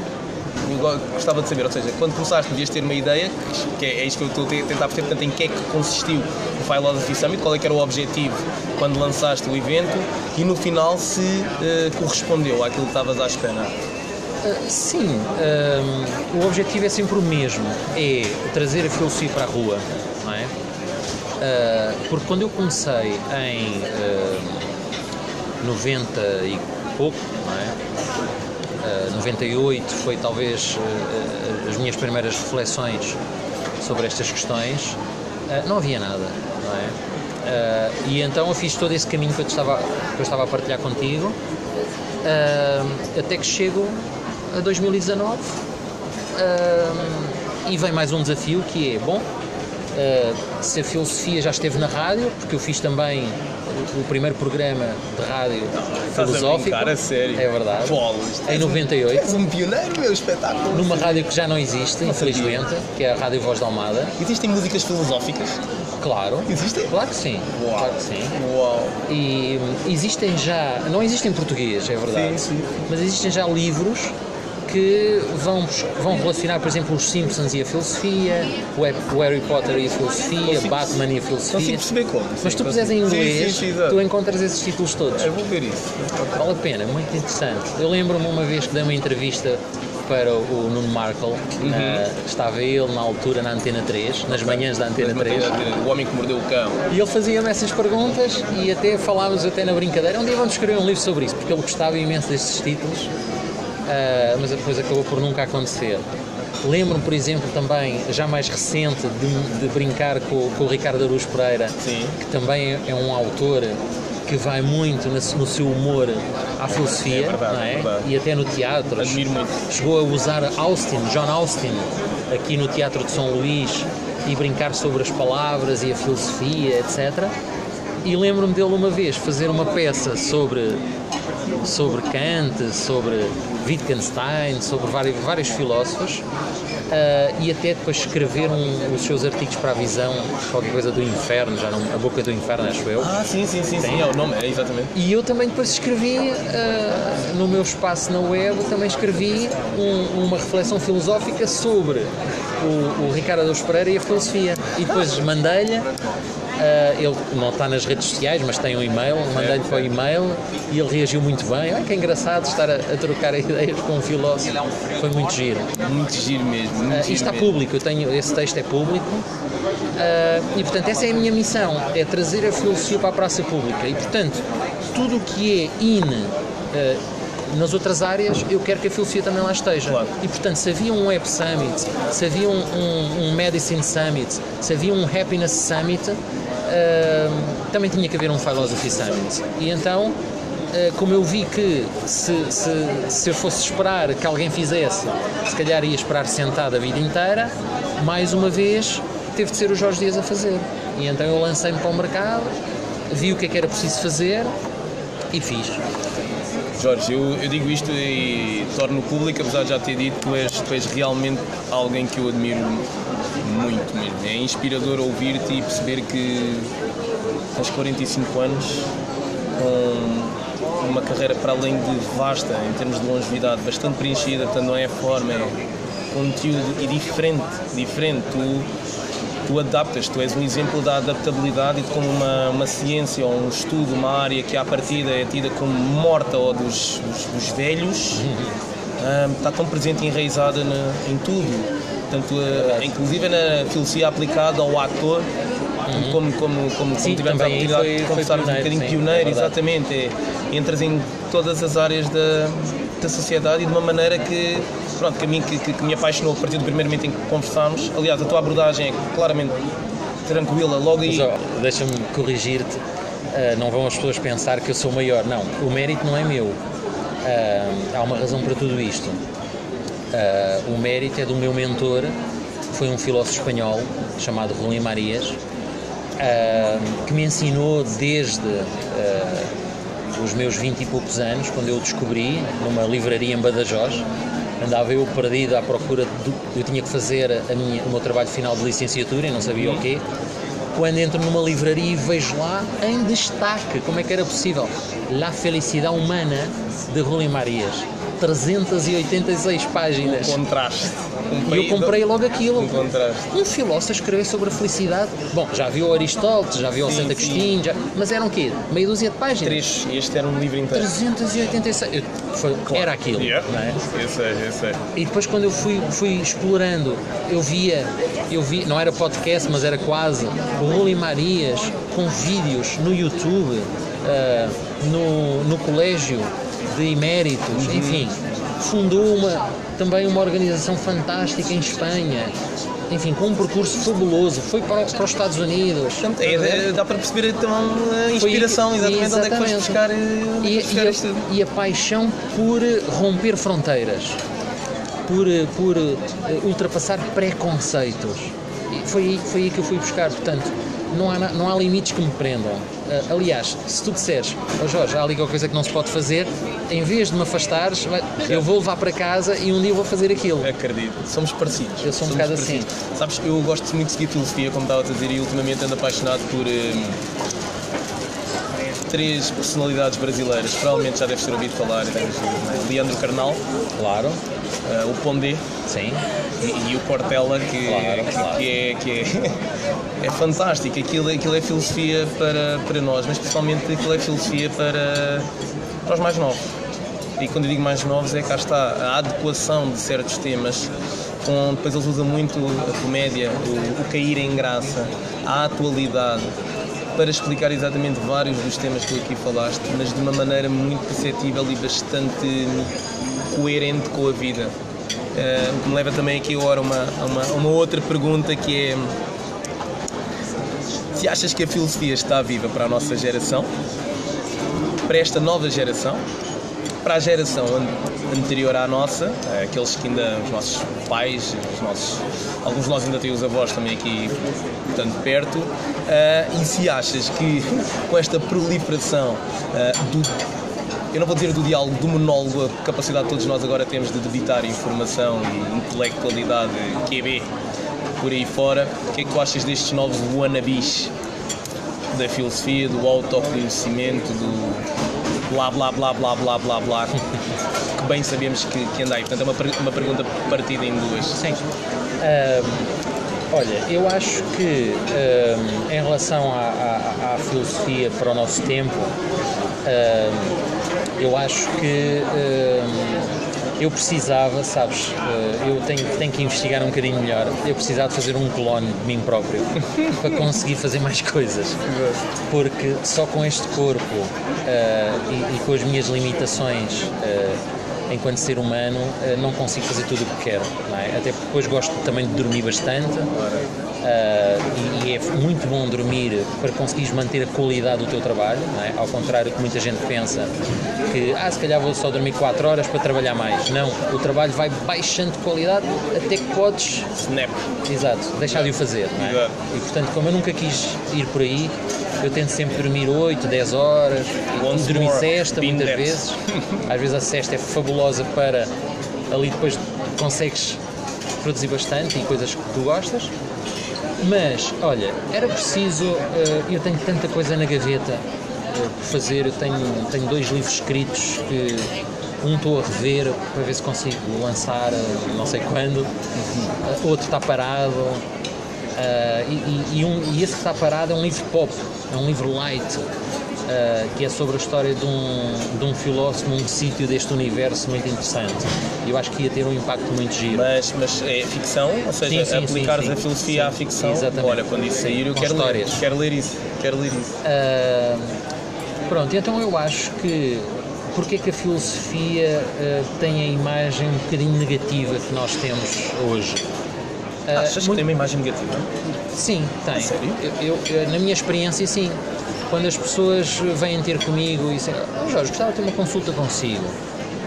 Eu go- gostava de saber, ou seja, quando começaste devias ter uma ideia, que é, é isto que eu estou a te- tentar perceber, portanto, em que é que consistiu o Philosophy Summit, qual é que era o objetivo quando lançaste o evento e no final se eh, correspondeu àquilo que estavas à espera. Ah, sim, ahm, o objetivo é sempre o mesmo, é trazer a filosofia para a rua, não é? Ah, porque quando eu comecei em ah, 90 e pouco, não é? Ah, 98 foi talvez ah, as minhas primeiras reflexões sobre estas questões, ah, não havia nada, não é? E então eu fiz todo esse caminho que eu, estava, que eu estava a partilhar contigo, até que chego a 2019 ah, e vem mais um desafio que é, bom, se a filosofia já esteve na rádio, porque eu fiz também o, primeiro programa de rádio a filosófico. brincar, a sério? É verdade. Bolas, Em és um- 98. És um pioneiro, meu espetáculo. Numa rádio que já não existe, Não sabia. infelizmente, que é a Rádio Voz da Almada. Existem músicas filosóficas? Claro. Existem? Claro que sim. Uau. Claro que sim. Uau. E existem já, não existem em português, é verdade, Sim, sim. mas existem já livros que vão, vão relacionar, por exemplo, os Simpsons e a filosofia, o Harry Potter e a filosofia, Batman e a Consigo filosofia. perceber como. Mas sim, tu puseres em inglês, Sim, sim, tu encontras esses títulos todos. Eu vou ver isso. Vale a pena, muito interessante. Eu lembro-me uma vez que dei uma entrevista para o Nuno Markle, Uhum. na- estava ele na altura na Antena 3, nas manhãs da Antena 3. O homem que mordeu o cão. E ele fazia-me essas perguntas e até falámos até na brincadeira. Um dia vamos escrever um livro sobre isso, porque ele gostava imenso destes títulos, ah, mas depois acabou por nunca acontecer. Lembro-me, por exemplo, também, já mais recente, de, de brincar com, com o Ricardo Aruz Pereira, Sim. que também é um autor que vai muito no seu humor à filosofia, É verdade, não é? é. E até no teatro. Admiro muito. Chegou a usar Austin, John Austin, aqui no Teatro de São Luís e brincar sobre as palavras e a filosofia, etc. E lembro-me dele uma vez fazer uma peça sobre sobre Kant, sobre Wittgenstein, sobre vários, vários filósofos ah, e até depois escrever um, os seus artigos para a visão, qualquer coisa do inferno, já não, a boca do inferno, acho eu. Ah, sim, sim, sim, sim, é o nome, é exatamente. E eu também depois escrevi, ah, no meu espaço na web, também escrevi um- uma reflexão filosófica sobre o, o Ricardo Araújo Pereira e a filosofia. E depois mandei-lhe, ele não está nas redes sociais, mas tem um e-mail, mandei-lhe para o e-mail e ele reagiu muito bem. Ai, que engraçado estar a, a trocar ideias com um filósofo. Foi muito giro. Muito giro mesmo. Muito Ah, giro isto está mesmo. público, eu tenho, esse texto é público Ah, e portanto essa é a minha missão, é trazer a filosofia para a praça pública e portanto tudo o que é in ah, nas outras áreas eu quero que a filosofia também lá esteja Claro. e portanto se havia um Web Summit, se havia um, um- um Medicine Summit, se havia um Happiness Summit também tinha que haver um Philosophy Summit e então Uh, como eu vi que se, se, se eu fosse esperar que alguém fizesse, se calhar ia esperar sentado a vida inteira, mais uma vez teve de ser o Jorge Dias a fazer. E então eu lancei-me para o mercado, vi o que é que era preciso fazer e fiz. Jorge, eu, eu digo isto e torno público, apesar de já ter dito, és, tu és realmente alguém que eu admiro muito mesmo. É inspirador ouvir-te e perceber que tens 45 anos com uma carreira para além de vasta em termos de longevidade, bastante preenchida, tanto não é a forma, é conteúdo e diferente, diferente. Tu, tu adaptas, tu és um exemplo da adaptabilidade e de como uma, uma ciência ou um estudo, uma área que à partida é tida como morta ou dos, dos, dos velhos, hum, está tão presente e enraizada em tudo. Tanto, eh, inclusive na filosofia aplicada ao ator, como, como, como, como Sim, tivemos a oportunidade foi- de foi conversar um pioneiro, bocadinho sim, pioneiro, é exatamente. É, entras em todas as áreas da, da sociedade e de uma maneira que, pronto, que a mim que, que, me apaixonou a partir do primeiro momento em que conversámos. Aliás, a tua abordagem é claramente tranquila, logo aí. Deixa-me corrigir-te, ah, não vão as pessoas pensar que eu sou maior. Não, o mérito não é meu. Ah, há uma razão para tudo isto. Ah, o mérito é do meu mentor, foi um filósofo espanhol chamado Rolim Marias, ah, que me ensinou desde ah, os meus 20 e poucos anos, quando eu o descobri numa livraria em Badajoz. Andava eu perdido à procura do eu tinha que fazer a minha, o meu trabalho final de licenciatura e não sabia o quê. Quando entro numa livraria e vejo lá em destaque como é que era possível La Felicidade Humana de Rolim Marias. 386 páginas. Um contraste. Um E eu comprei logo aquilo. Um contraste. Um filósofo a escrever sobre a felicidade. Bom, já viu Aristóteles, já viu Sim, Santo. Agostinho, já... mas eram o quê? Meia dúzia de páginas? Três, este era um livro inteiro. 386. Eu- foi- Era aquilo. Yeah. Não é? Eu sei, eu sei. E depois quando eu fui, fui explorando, eu via, eu vi, não era podcast, mas era quase, o Ruli Marias com vídeos no YouTube, ah, no, no colégio de eméritos, enfim, fundou uma, também uma organização fantástica em Espanha, enfim, com um percurso fabuloso, foi para, para os Estados Unidos. É, é- dá para perceber então a inspiração, Foi- exatamente, onde é que foste exatamente. buscar, eh, é e, buscar e a, e a paixão por romper fronteiras, por, por eh, ultrapassar preconceitos. Foi foi aí que eu fui buscar, portanto, não há, não há limites que me prendam. Eh, aliás, se tu disseres, oh Jorge, há ali alguma coisa que não se pode fazer, em vez de me afastares, eu vou levar para casa e um dia vou fazer aquilo. Acredito, somos parecidos. Eu sou um Somos bocado parecidos. Sabes, eu gosto muito de seguir filosofia, como estava a dizer, e ultimamente ando apaixonado por hum, três personalidades brasileiras. Provavelmente já deves ter ouvido falar. né? Leandro Carnal, Claro, eh, o Pondé sim. e, e o Portela, que, Claro, que- claro. que é, que é, é fantástico. Aquilo, aquilo é filosofia para, para nós, mas principalmente aquilo é filosofia para, para os mais novos. E quando eu digo mais novos é cá está a adequação de certos temas. Com, depois eles usam muito a comédia, o, o cair em graça, a atualidade, para explicar exatamente vários dos temas que tu aqui falaste, mas de uma maneira muito perceptível e bastante coerente com a vida. Eh, o que me leva também aqui agora a uma, uma, uma outra pergunta que é se achas que a filosofia está viva para a nossa geração para esta nova geração, para a geração an- anterior à nossa, eh, aqueles que ainda, os nossos pais, os nossos, alguns de nós ainda têm os avós também aqui, portanto, perto, eh, e se achas que com esta proliferação eh, do eu não vou dizer do diálogo, do monólogo, a capacidade que todos nós agora temos de debitar informação e intelectualidade QB por aí fora, o que é que tu achas destes novos wannabes? Da filosofia, do autoconhecimento, do blá blá blá blá blá blá blá, que bem sabemos que, que anda aí. Portanto, é uma, uma pergunta partida em duas. Sim. Ahm, olha, eu acho que ahm, em relação à, à- à filosofia para o nosso tempo, ahm, eu acho que ahm, eu precisava, sabes, eh, eu tenho, tenho que investigar um bocadinho melhor, eu precisava de fazer um clone de mim próprio para conseguir fazer mais coisas. Porque só com este corpo eh, e, e com as minhas limitações eh, enquanto ser humano, eh, não consigo fazer tudo o que quero. é? Até porque depois gosto também de dormir bastante eh, e, e é muito bom dormir para conseguires manter a qualidade do teu trabalho, é? ao contrário do que muita gente pensa que ah, se calhar vou só dormir 4 horas para trabalhar mais. Não, o trabalho vai baixando de qualidade até que podes Snap. Exato, deixar de o fazer, é? E portanto, como eu nunca quis ir por aí, eu tento sempre dormir 8, 10 horas, Once dormir more, cesta muitas vezes. Às vezes a cesta é fabulosa para ali depois consegues produzir bastante e coisas que tu gostas. Mas, olha, era preciso. eh, eu tenho tanta coisa na gaveta eh, por fazer. Eu tenho, tenho dois livros escritos que um estou a rever para ver se consigo lançar eh, não sei quando, Eh, outro está parado. Eh, e, e- um- e esse que está parado é um livro pop, é um livro light, eh, que é sobre a história de um, de um filósofo num sítio deste universo muito interessante. E eu acho que ia ter um impacto muito giro. Mas, mas é ficção, ou seja, Sim, sim, aplicares sim, a filosofia à ficção. exatamente. Olha, quando isso sair, eu quero ler, quero ler isso. Quero ler isso. Ah, pronto, então eu acho que porque é que a filosofia ah, tem a imagem um bocadinho negativa que nós temos hoje? Ah, Achas que muito- tem uma imagem negativa? Sim, tem. sério? Eu, eu- na minha experiência, sim. Quando as pessoas vêm ter comigo e dizem, oh, Jorge, gostava de ter uma consulta consigo.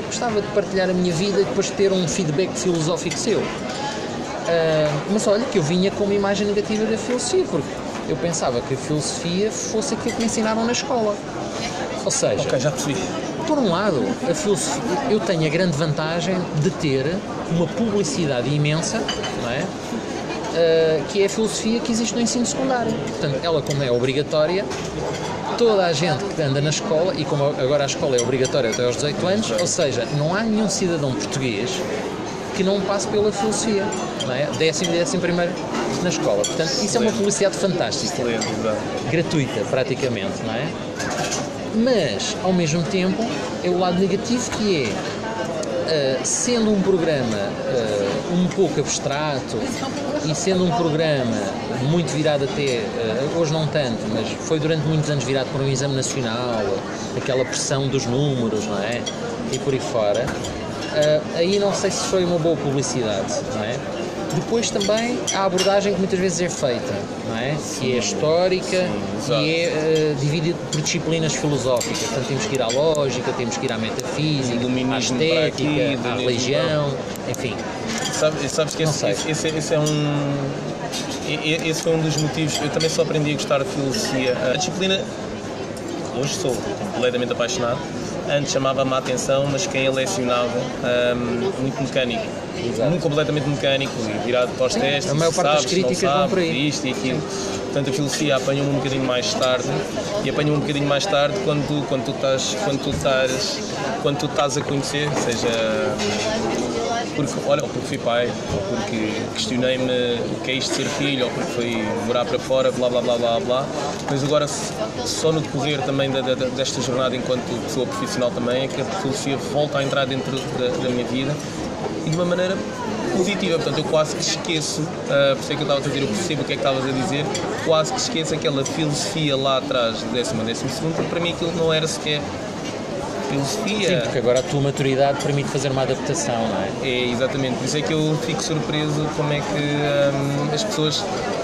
Gostava de partilhar a minha vida e depois ter um feedback filosófico seu. Ah, mas olha que eu vinha com uma imagem negativa da filosofia, porque eu pensava que a filosofia fosse aquilo que me ensinaram na escola. Ou seja, Ok, já percebi. Por um lado, eu tenho a grande vantagem de ter uma publicidade imensa, não é? Ah, que é a filosofia que existe no ensino secundário. Portanto, ela, como é obrigatória, toda a gente que anda na escola, e como agora a escola é obrigatória até aos 18 anos, ou seja, não há nenhum cidadão português que não passe pela filosofia, não é? Décimo e décimo primeiro na escola. Portanto, isso é uma publicidade fantástica gratuita praticamente, não é? Mas, ao mesmo tempo, é o lado negativo que é, ah, sendo um programa ah, um pouco abstrato e sendo um programa muito virado até, ah, hoje não tanto, mas foi durante muitos anos virado para um exame nacional, aquela pressão dos números, não é? E por aí fora, aí não sei se foi uma boa publicidade, não é? Depois também a abordagem que muitas vezes é feita, não é? Que é histórica exato. e é eh, dividida por disciplinas filosóficas. Portanto, temos que ir à lógica, temos que ir à metafísica, à estética, aqui, à religião, enfim. Sabe- sabes que esse, esse, esse- esse é um. Esse foi um dos motivos. Eu também só aprendi a gostar de filosofia. A disciplina. Hoje sou completamente apaixonado. Antes chamava-me a atenção, mas quem a lecionava, hum, muito mecânico. Muito completamente mecânico e virado para os testes. a maior parte das sabes, críticas não vão sabes, por aí. Isto e aquilo. Portanto, a filosofia apanhou-me um bocadinho mais tarde e apanhou-me um bocadinho mais tarde quando tu, quando tu estás quando tu estás quando tu estás a conhecer, seja porque, olha, ou porque fui pai, ou porque questionei-me o que é isto de ser filho, ou porque fui morar para fora, blá blá blá blá blá. Mas agora, só no decorrer também da, da- desta jornada enquanto pessoa profissional também, é que a filosofia volta a entrar dentro da, da minha vida e de uma maneira positiva. Portanto, eu quase que esqueço, uh, por isso é que eu estava a dizer, eu percebo o que é que estavas a dizer, quase que esqueço aquela filosofia lá atrás do décimo, décimo segundo, porque para mim aquilo não era sequer filosofia. Sim, porque agora a tua maturidade permite fazer uma adaptação, não é? É, exatamente. Por isso é que eu fico surpreso como é que hum, as pessoas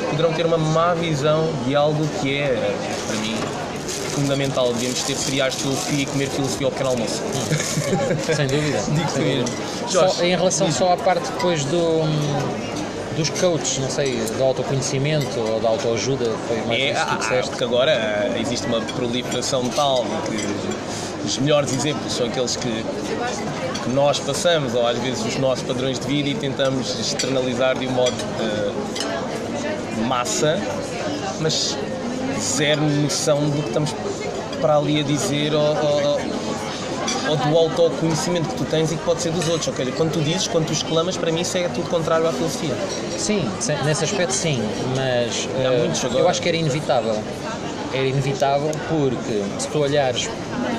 poderão ter uma má visão de algo que é, para mim, fundamental. Devíamos ter feriados de filosofia e comer filosofia ao pequeno almoço. Sem dúvida. Digo-te Sem mesmo. Jorge, Só- em relação diz- só à parte depois do, dos coaches, não sei, do autoconhecimento ou da autoajuda, foi mais É, isso que ah, disseste. porque agora ah, existe uma proliferação tal de que os melhores exemplos são aqueles que, que nós passamos, ou às vezes os nossos padrões de vida, e tentamos externalizar de um modo ah, massa, mas zero noção do que estamos para ali a dizer ou, ou- ou do autoconhecimento que tu tens e que pode ser dos outros. Ok, quando tu dizes, quando tu exclamas, para mim isso é tudo contrário à filosofia. Sim, se- nesse aspecto sim, mas agora. eu acho que era inevitável. Era inevitável porque se tu olhares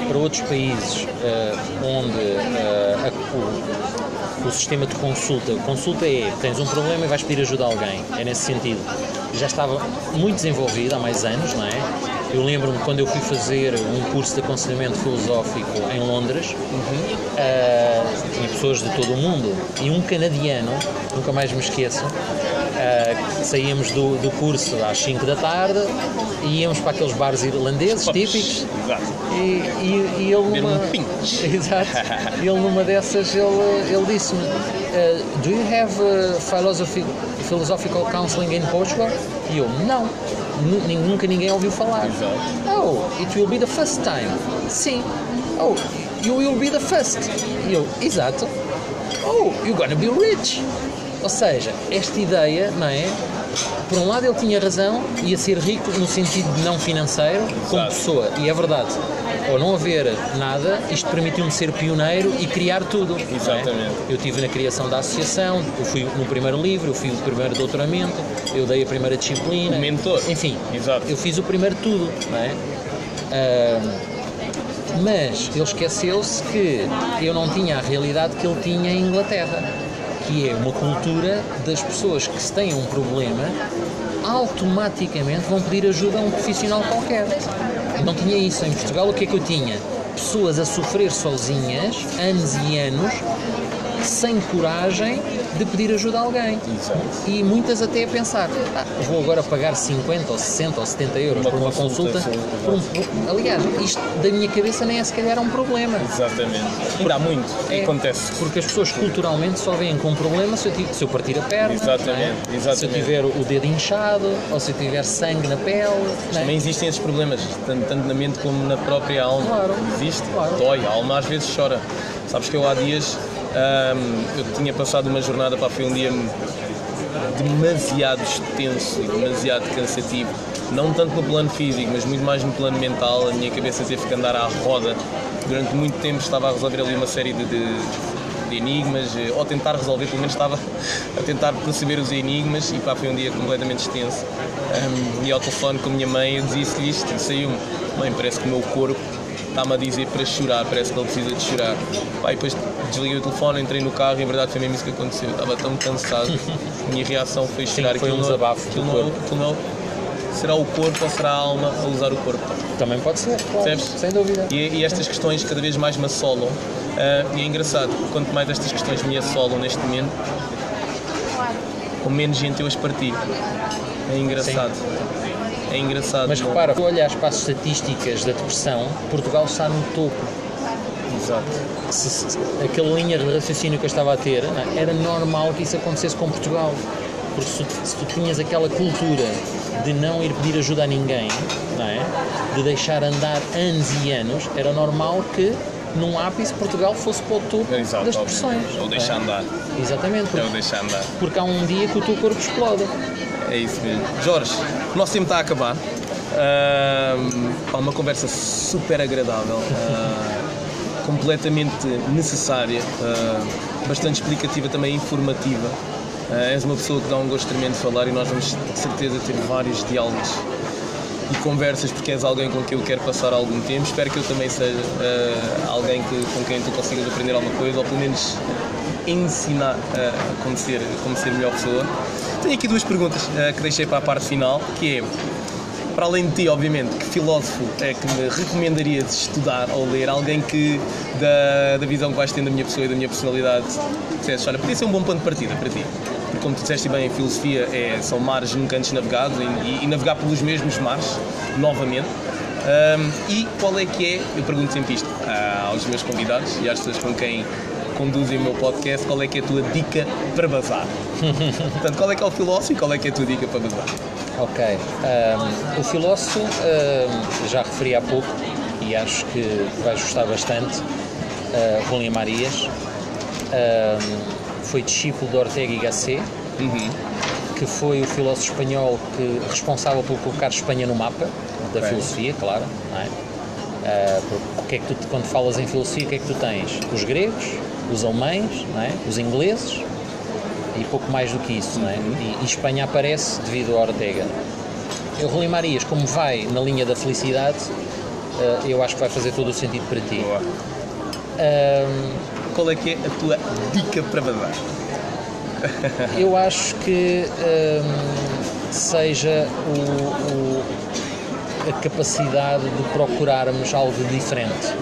para outros países eh, onde eh, a- o, o sistema de consulta, consulta é tens um problema e vais pedir ajuda a alguém, é nesse sentido. Já estava muito desenvolvido há mais anos, não é? Eu lembro-me quando eu fui fazer um curso de aconselhamento filosófico em Londres, eh, tinha pessoas de todo o mundo e um canadiano, nunca mais me esqueço, eh, saíamos do, do curso às 5 da tarde e íamos para aqueles bares irlandeses típicos Exato. e, e, e ele numa, um. Exato. Ele numa dessas ele, ele disse-me eh, Do you have uh, philosophy, philosophical counseling in Portugal? E eu, não. Nunca ninguém ouviu falar. Exato. Oh, it will be the first time. Sim. Oh, you will be the first. E eu, exato. Oh, you're gonna be rich. Ou seja, esta ideia, não é? Por um lado ele tinha razão, ia ser rico no sentido não financeiro, como pessoa. E é verdade. Ao não haver nada, isto permitiu-me ser pioneiro e criar tudo. é? Exatamente. Eu estive na criação da associação, eu fui no primeiro livro, eu fiz o primeiro doutoramento, eu dei a primeira disciplina. O mentor. Enfim, Exato. eu fiz o primeiro tudo, não é? Ahm, mas ele esqueceu-se que eu não tinha a realidade que ele tinha em Inglaterra, que é uma cultura das pessoas que se têm um problema automaticamente vão pedir ajuda a um profissional qualquer. Não tinha isso em Portugal, o que é que eu tinha? Pessoas a sofrer sozinhas, anos e anos, sem coragem de pedir ajuda a alguém. Exato. E muitas até a pensar, "Ah, vou agora pagar 50 ou 60 ou 70 euros Uma por uma consulta, consulta. por um- aliás, isto da minha cabeça nem é se calhar um problema. Exatamente. Por há muito. É, Acontece. Porque as pessoas culturalmente só veem com problema se eu, ti- se eu partir a perna, Exatamente, é? exatamente. se eu tiver o dedo inchado ou se eu tiver sangue na pele. é? Também existem esses problemas, tanto, tanto na mente como na própria alma. Claro. Existe. Claro. Dói, a alma às vezes chora. Sabes que eu há dias ahm, eu tinha passado uma jornada para foi um dia demasiado extenso e demasiado cansativo. Não tanto no plano físico, mas muito mais no plano mental. A minha cabeça teve que andar à roda. Durante muito tempo estava a resolver ali uma série de, de- de enigmas, eh, ou tentar resolver, pelo menos estava a tentar perceber os enigmas e pá, foi um dia completamente extenso. Ahm, e ao telefone com a minha mãe eu disse-lhe isto e saiu-me, mãe, parece que o meu corpo está-me a dizer para chorar, parece que ele precisa de chorar. Pá, e depois desliguei o telefone, entrei no carro e em verdade foi mesmo isso que aconteceu. Eu estava tão cansado, a minha reação foi chorar. foi um Aquilo não- desabafo aquilo não- corpo. aquilo não- será o corpo ou será a alma a usar o corpo? Também pode ser, claro, sem dúvida. E, e estas questões cada vez mais me assolam. ah, e é engraçado, quanto mais estas questões me assolam neste momento, com menos gente eu as partilho. É engraçado. É engraçado. Mas não- repara, se tu olhas para as estatísticas da depressão, Portugal está no topo. Exato. se, se- aquela linha de raciocínio que eu estava a ter, é? era normal que isso acontecesse com Portugal. Porque se, tu- se tu tinhas aquela cultura de não ir pedir ajuda a ninguém, não é? de deixar andar anos e anos, era normal que num ápice Portugal fosse para o topo Exato, das depressões. Ou deixar é? andar. Exatamente, É porque, o deixar andar. porque há um dia que o teu corpo explode. É isso mesmo. Jorge, o nosso tempo está a acabar. Pá, uma conversa super agradável, ah, completamente necessária, ah, bastante explicativa, também informativa. Ah, és uma pessoa que dá um gosto tremendo de falar e nós vamos de certeza ter vários diálogos e conversas porque és alguém com quem eu quero passar algum tempo. Espero que eu também seja ah, alguém que, com quem tu consigas aprender alguma coisa ou pelo menos ensinar ah, como, ser, como ser melhor pessoa. Tenho aqui duas perguntas ah, que deixei para a parte final, que é, para além de ti, obviamente, que filósofo é que me recomendarias estudar ou ler? Alguém que, da, da visão que vais tendo da minha pessoa e da minha personalidade, disseste, olha, podia ser um bom ponto de partida para ti. Porque, como tu disseste bem, a filosofia é, são mares nunca antes navegados e, e- navegar pelos mesmos mares, novamente. Um, e qual é que é, eu pergunto sempre isto uh, aos meus convidados e às pessoas com quem conduzem o meu podcast, qual é que é a tua dica para bazar? Portanto, qual é que é o filósofo e qual é que é a tua dica para bazar? Ok. Um, o filósofo um, já referi há pouco e acho que vais gostar bastante. Uh, Rolim Marias um, foi discípulo de Ortega y Gasset, uhum. que foi o filósofo espanhol que responsável por colocar Espanha no mapa da filosofia, claro. Não é? Uh, que é que tu, quando falas em filosofia, o que é que tu tens? Os gregos, os alemães, é? os ingleses e pouco mais do que isso. É? e, e Espanha aparece devido a Ortega. Eu, Rui Marias, como vai na linha da felicidade, uh, eu acho que vai fazer todo o sentido para ti. Um, Qual é que é a tua dica para badar? eu acho que um, seja o, o a capacidade de procurarmos algo diferente.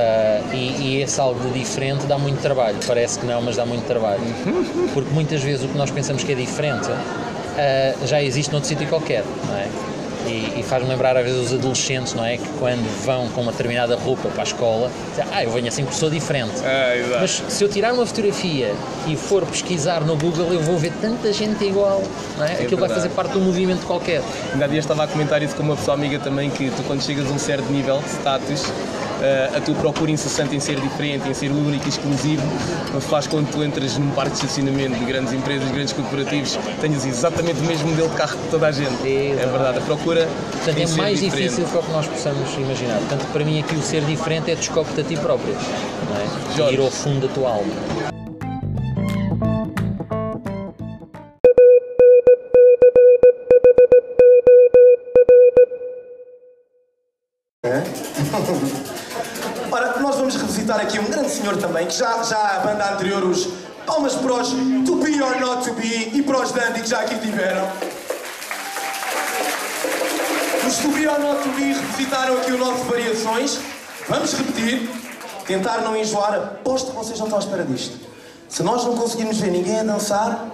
Uh, e, e, esse algo de diferente dá muito trabalho. Parece que não, mas dá muito trabalho. Porque muitas vezes o que nós pensamos que é diferente uh, já existe noutro sítio qualquer. Não é? E, e faz-me lembrar às vezes os adolescentes, não é? Que quando vão com uma determinada roupa para a escola, dizem, ah, eu venho assim porque sou diferente. É, Mas se eu tirar uma fotografia e for pesquisar no Google, eu vou ver tanta gente igual, não é? é Aquilo verdade. vai fazer parte de um movimento qualquer. Ainda há dias estava a comentar isso com uma pessoa amiga também, que tu quando chegas a um certo nível de status, a tua procura incessante em ser diferente, em ser único e exclusivo, faz quando tu entras num parque de estacionamento de grandes empresas, de grandes corporativos, tenhas exatamente o mesmo modelo de carro que toda a gente. É, é verdade, a procura. Portanto, é mais diferente. difícil do que nós possamos imaginar. Portanto, para mim, aqui o ser diferente é descobre-te a ti próprio, não é? ir ao fundo da tua alma. Citar aqui um grande senhor também, que já, já a banda anterior, os palmas para os To Be or Not To Be e para os Dandy que já aqui tiveram. Os To Be or Not To Be revisitaram aqui o nosso Variações. Vamos repetir, tentar não enjoar, aposto que vocês não estão à espera disto. Se nós não conseguirmos ver ninguém a dançar,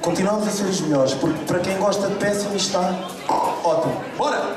continuamos a ser os melhores, porque para quem gosta de péssimo está ótimo. Bora!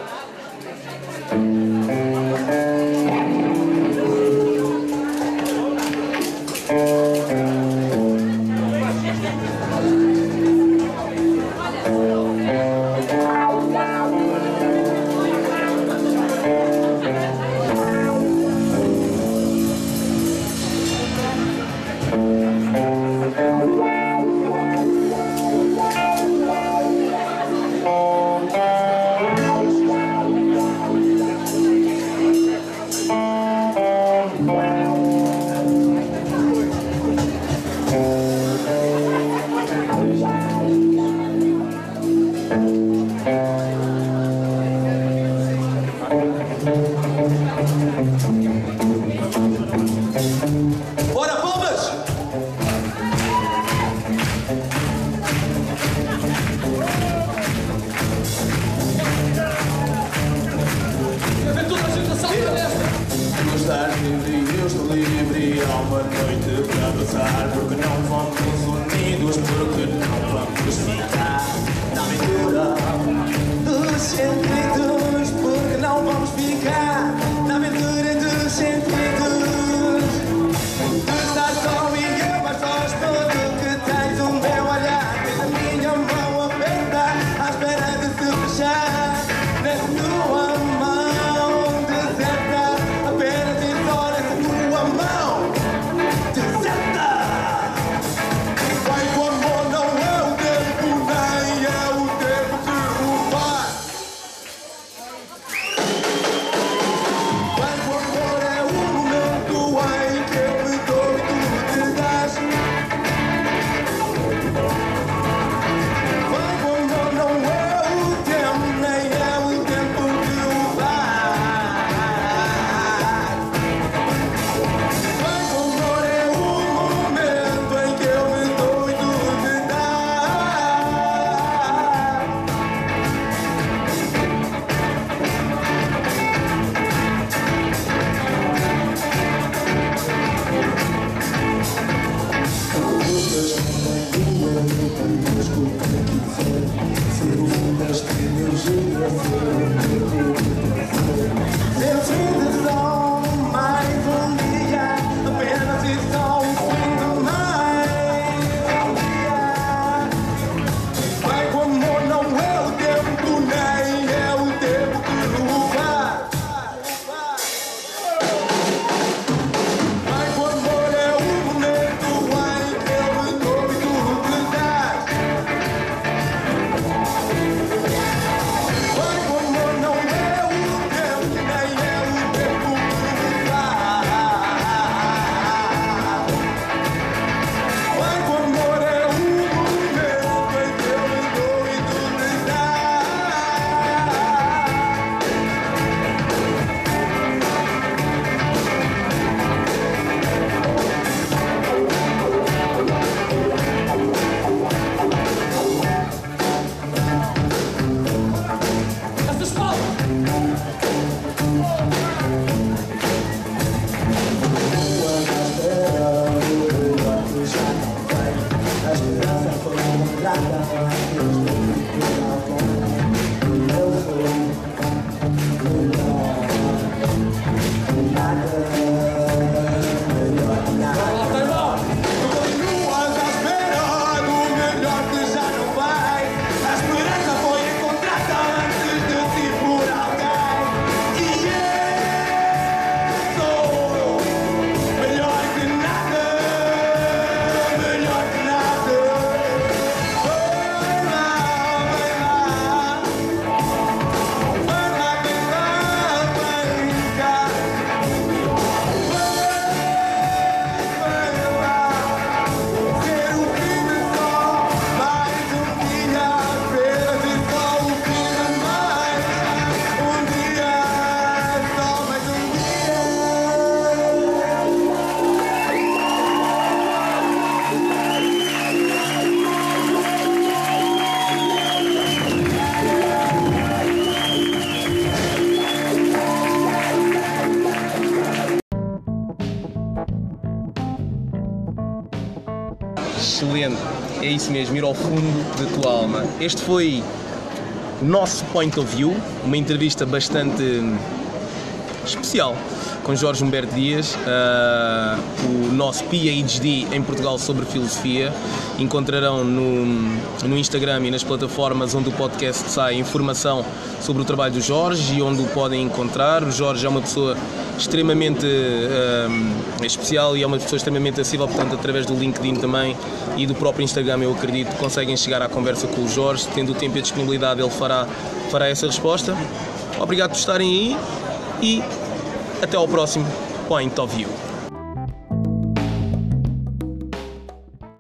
Isso mesmo, ir ao fundo da tua alma. Este foi o nosso Point of View, uma entrevista bastante especial com Jorge Humberto Dias, uh, o nosso PhD em Portugal sobre filosofia. Encontrarão no, no Instagram e nas plataformas onde o podcast sai informação sobre o trabalho do Jorge e onde o podem encontrar. O Jorge é uma pessoa extremamente uh, especial e é uma pessoa extremamente acessível, portanto, através do LinkedIn também e do próprio Instagram, eu acredito, conseguem chegar à conversa com o Jorge. Tendo o tempo e a disponibilidade, ele fará, fará essa resposta. Obrigado por estarem aí e até ao próximo Point of View.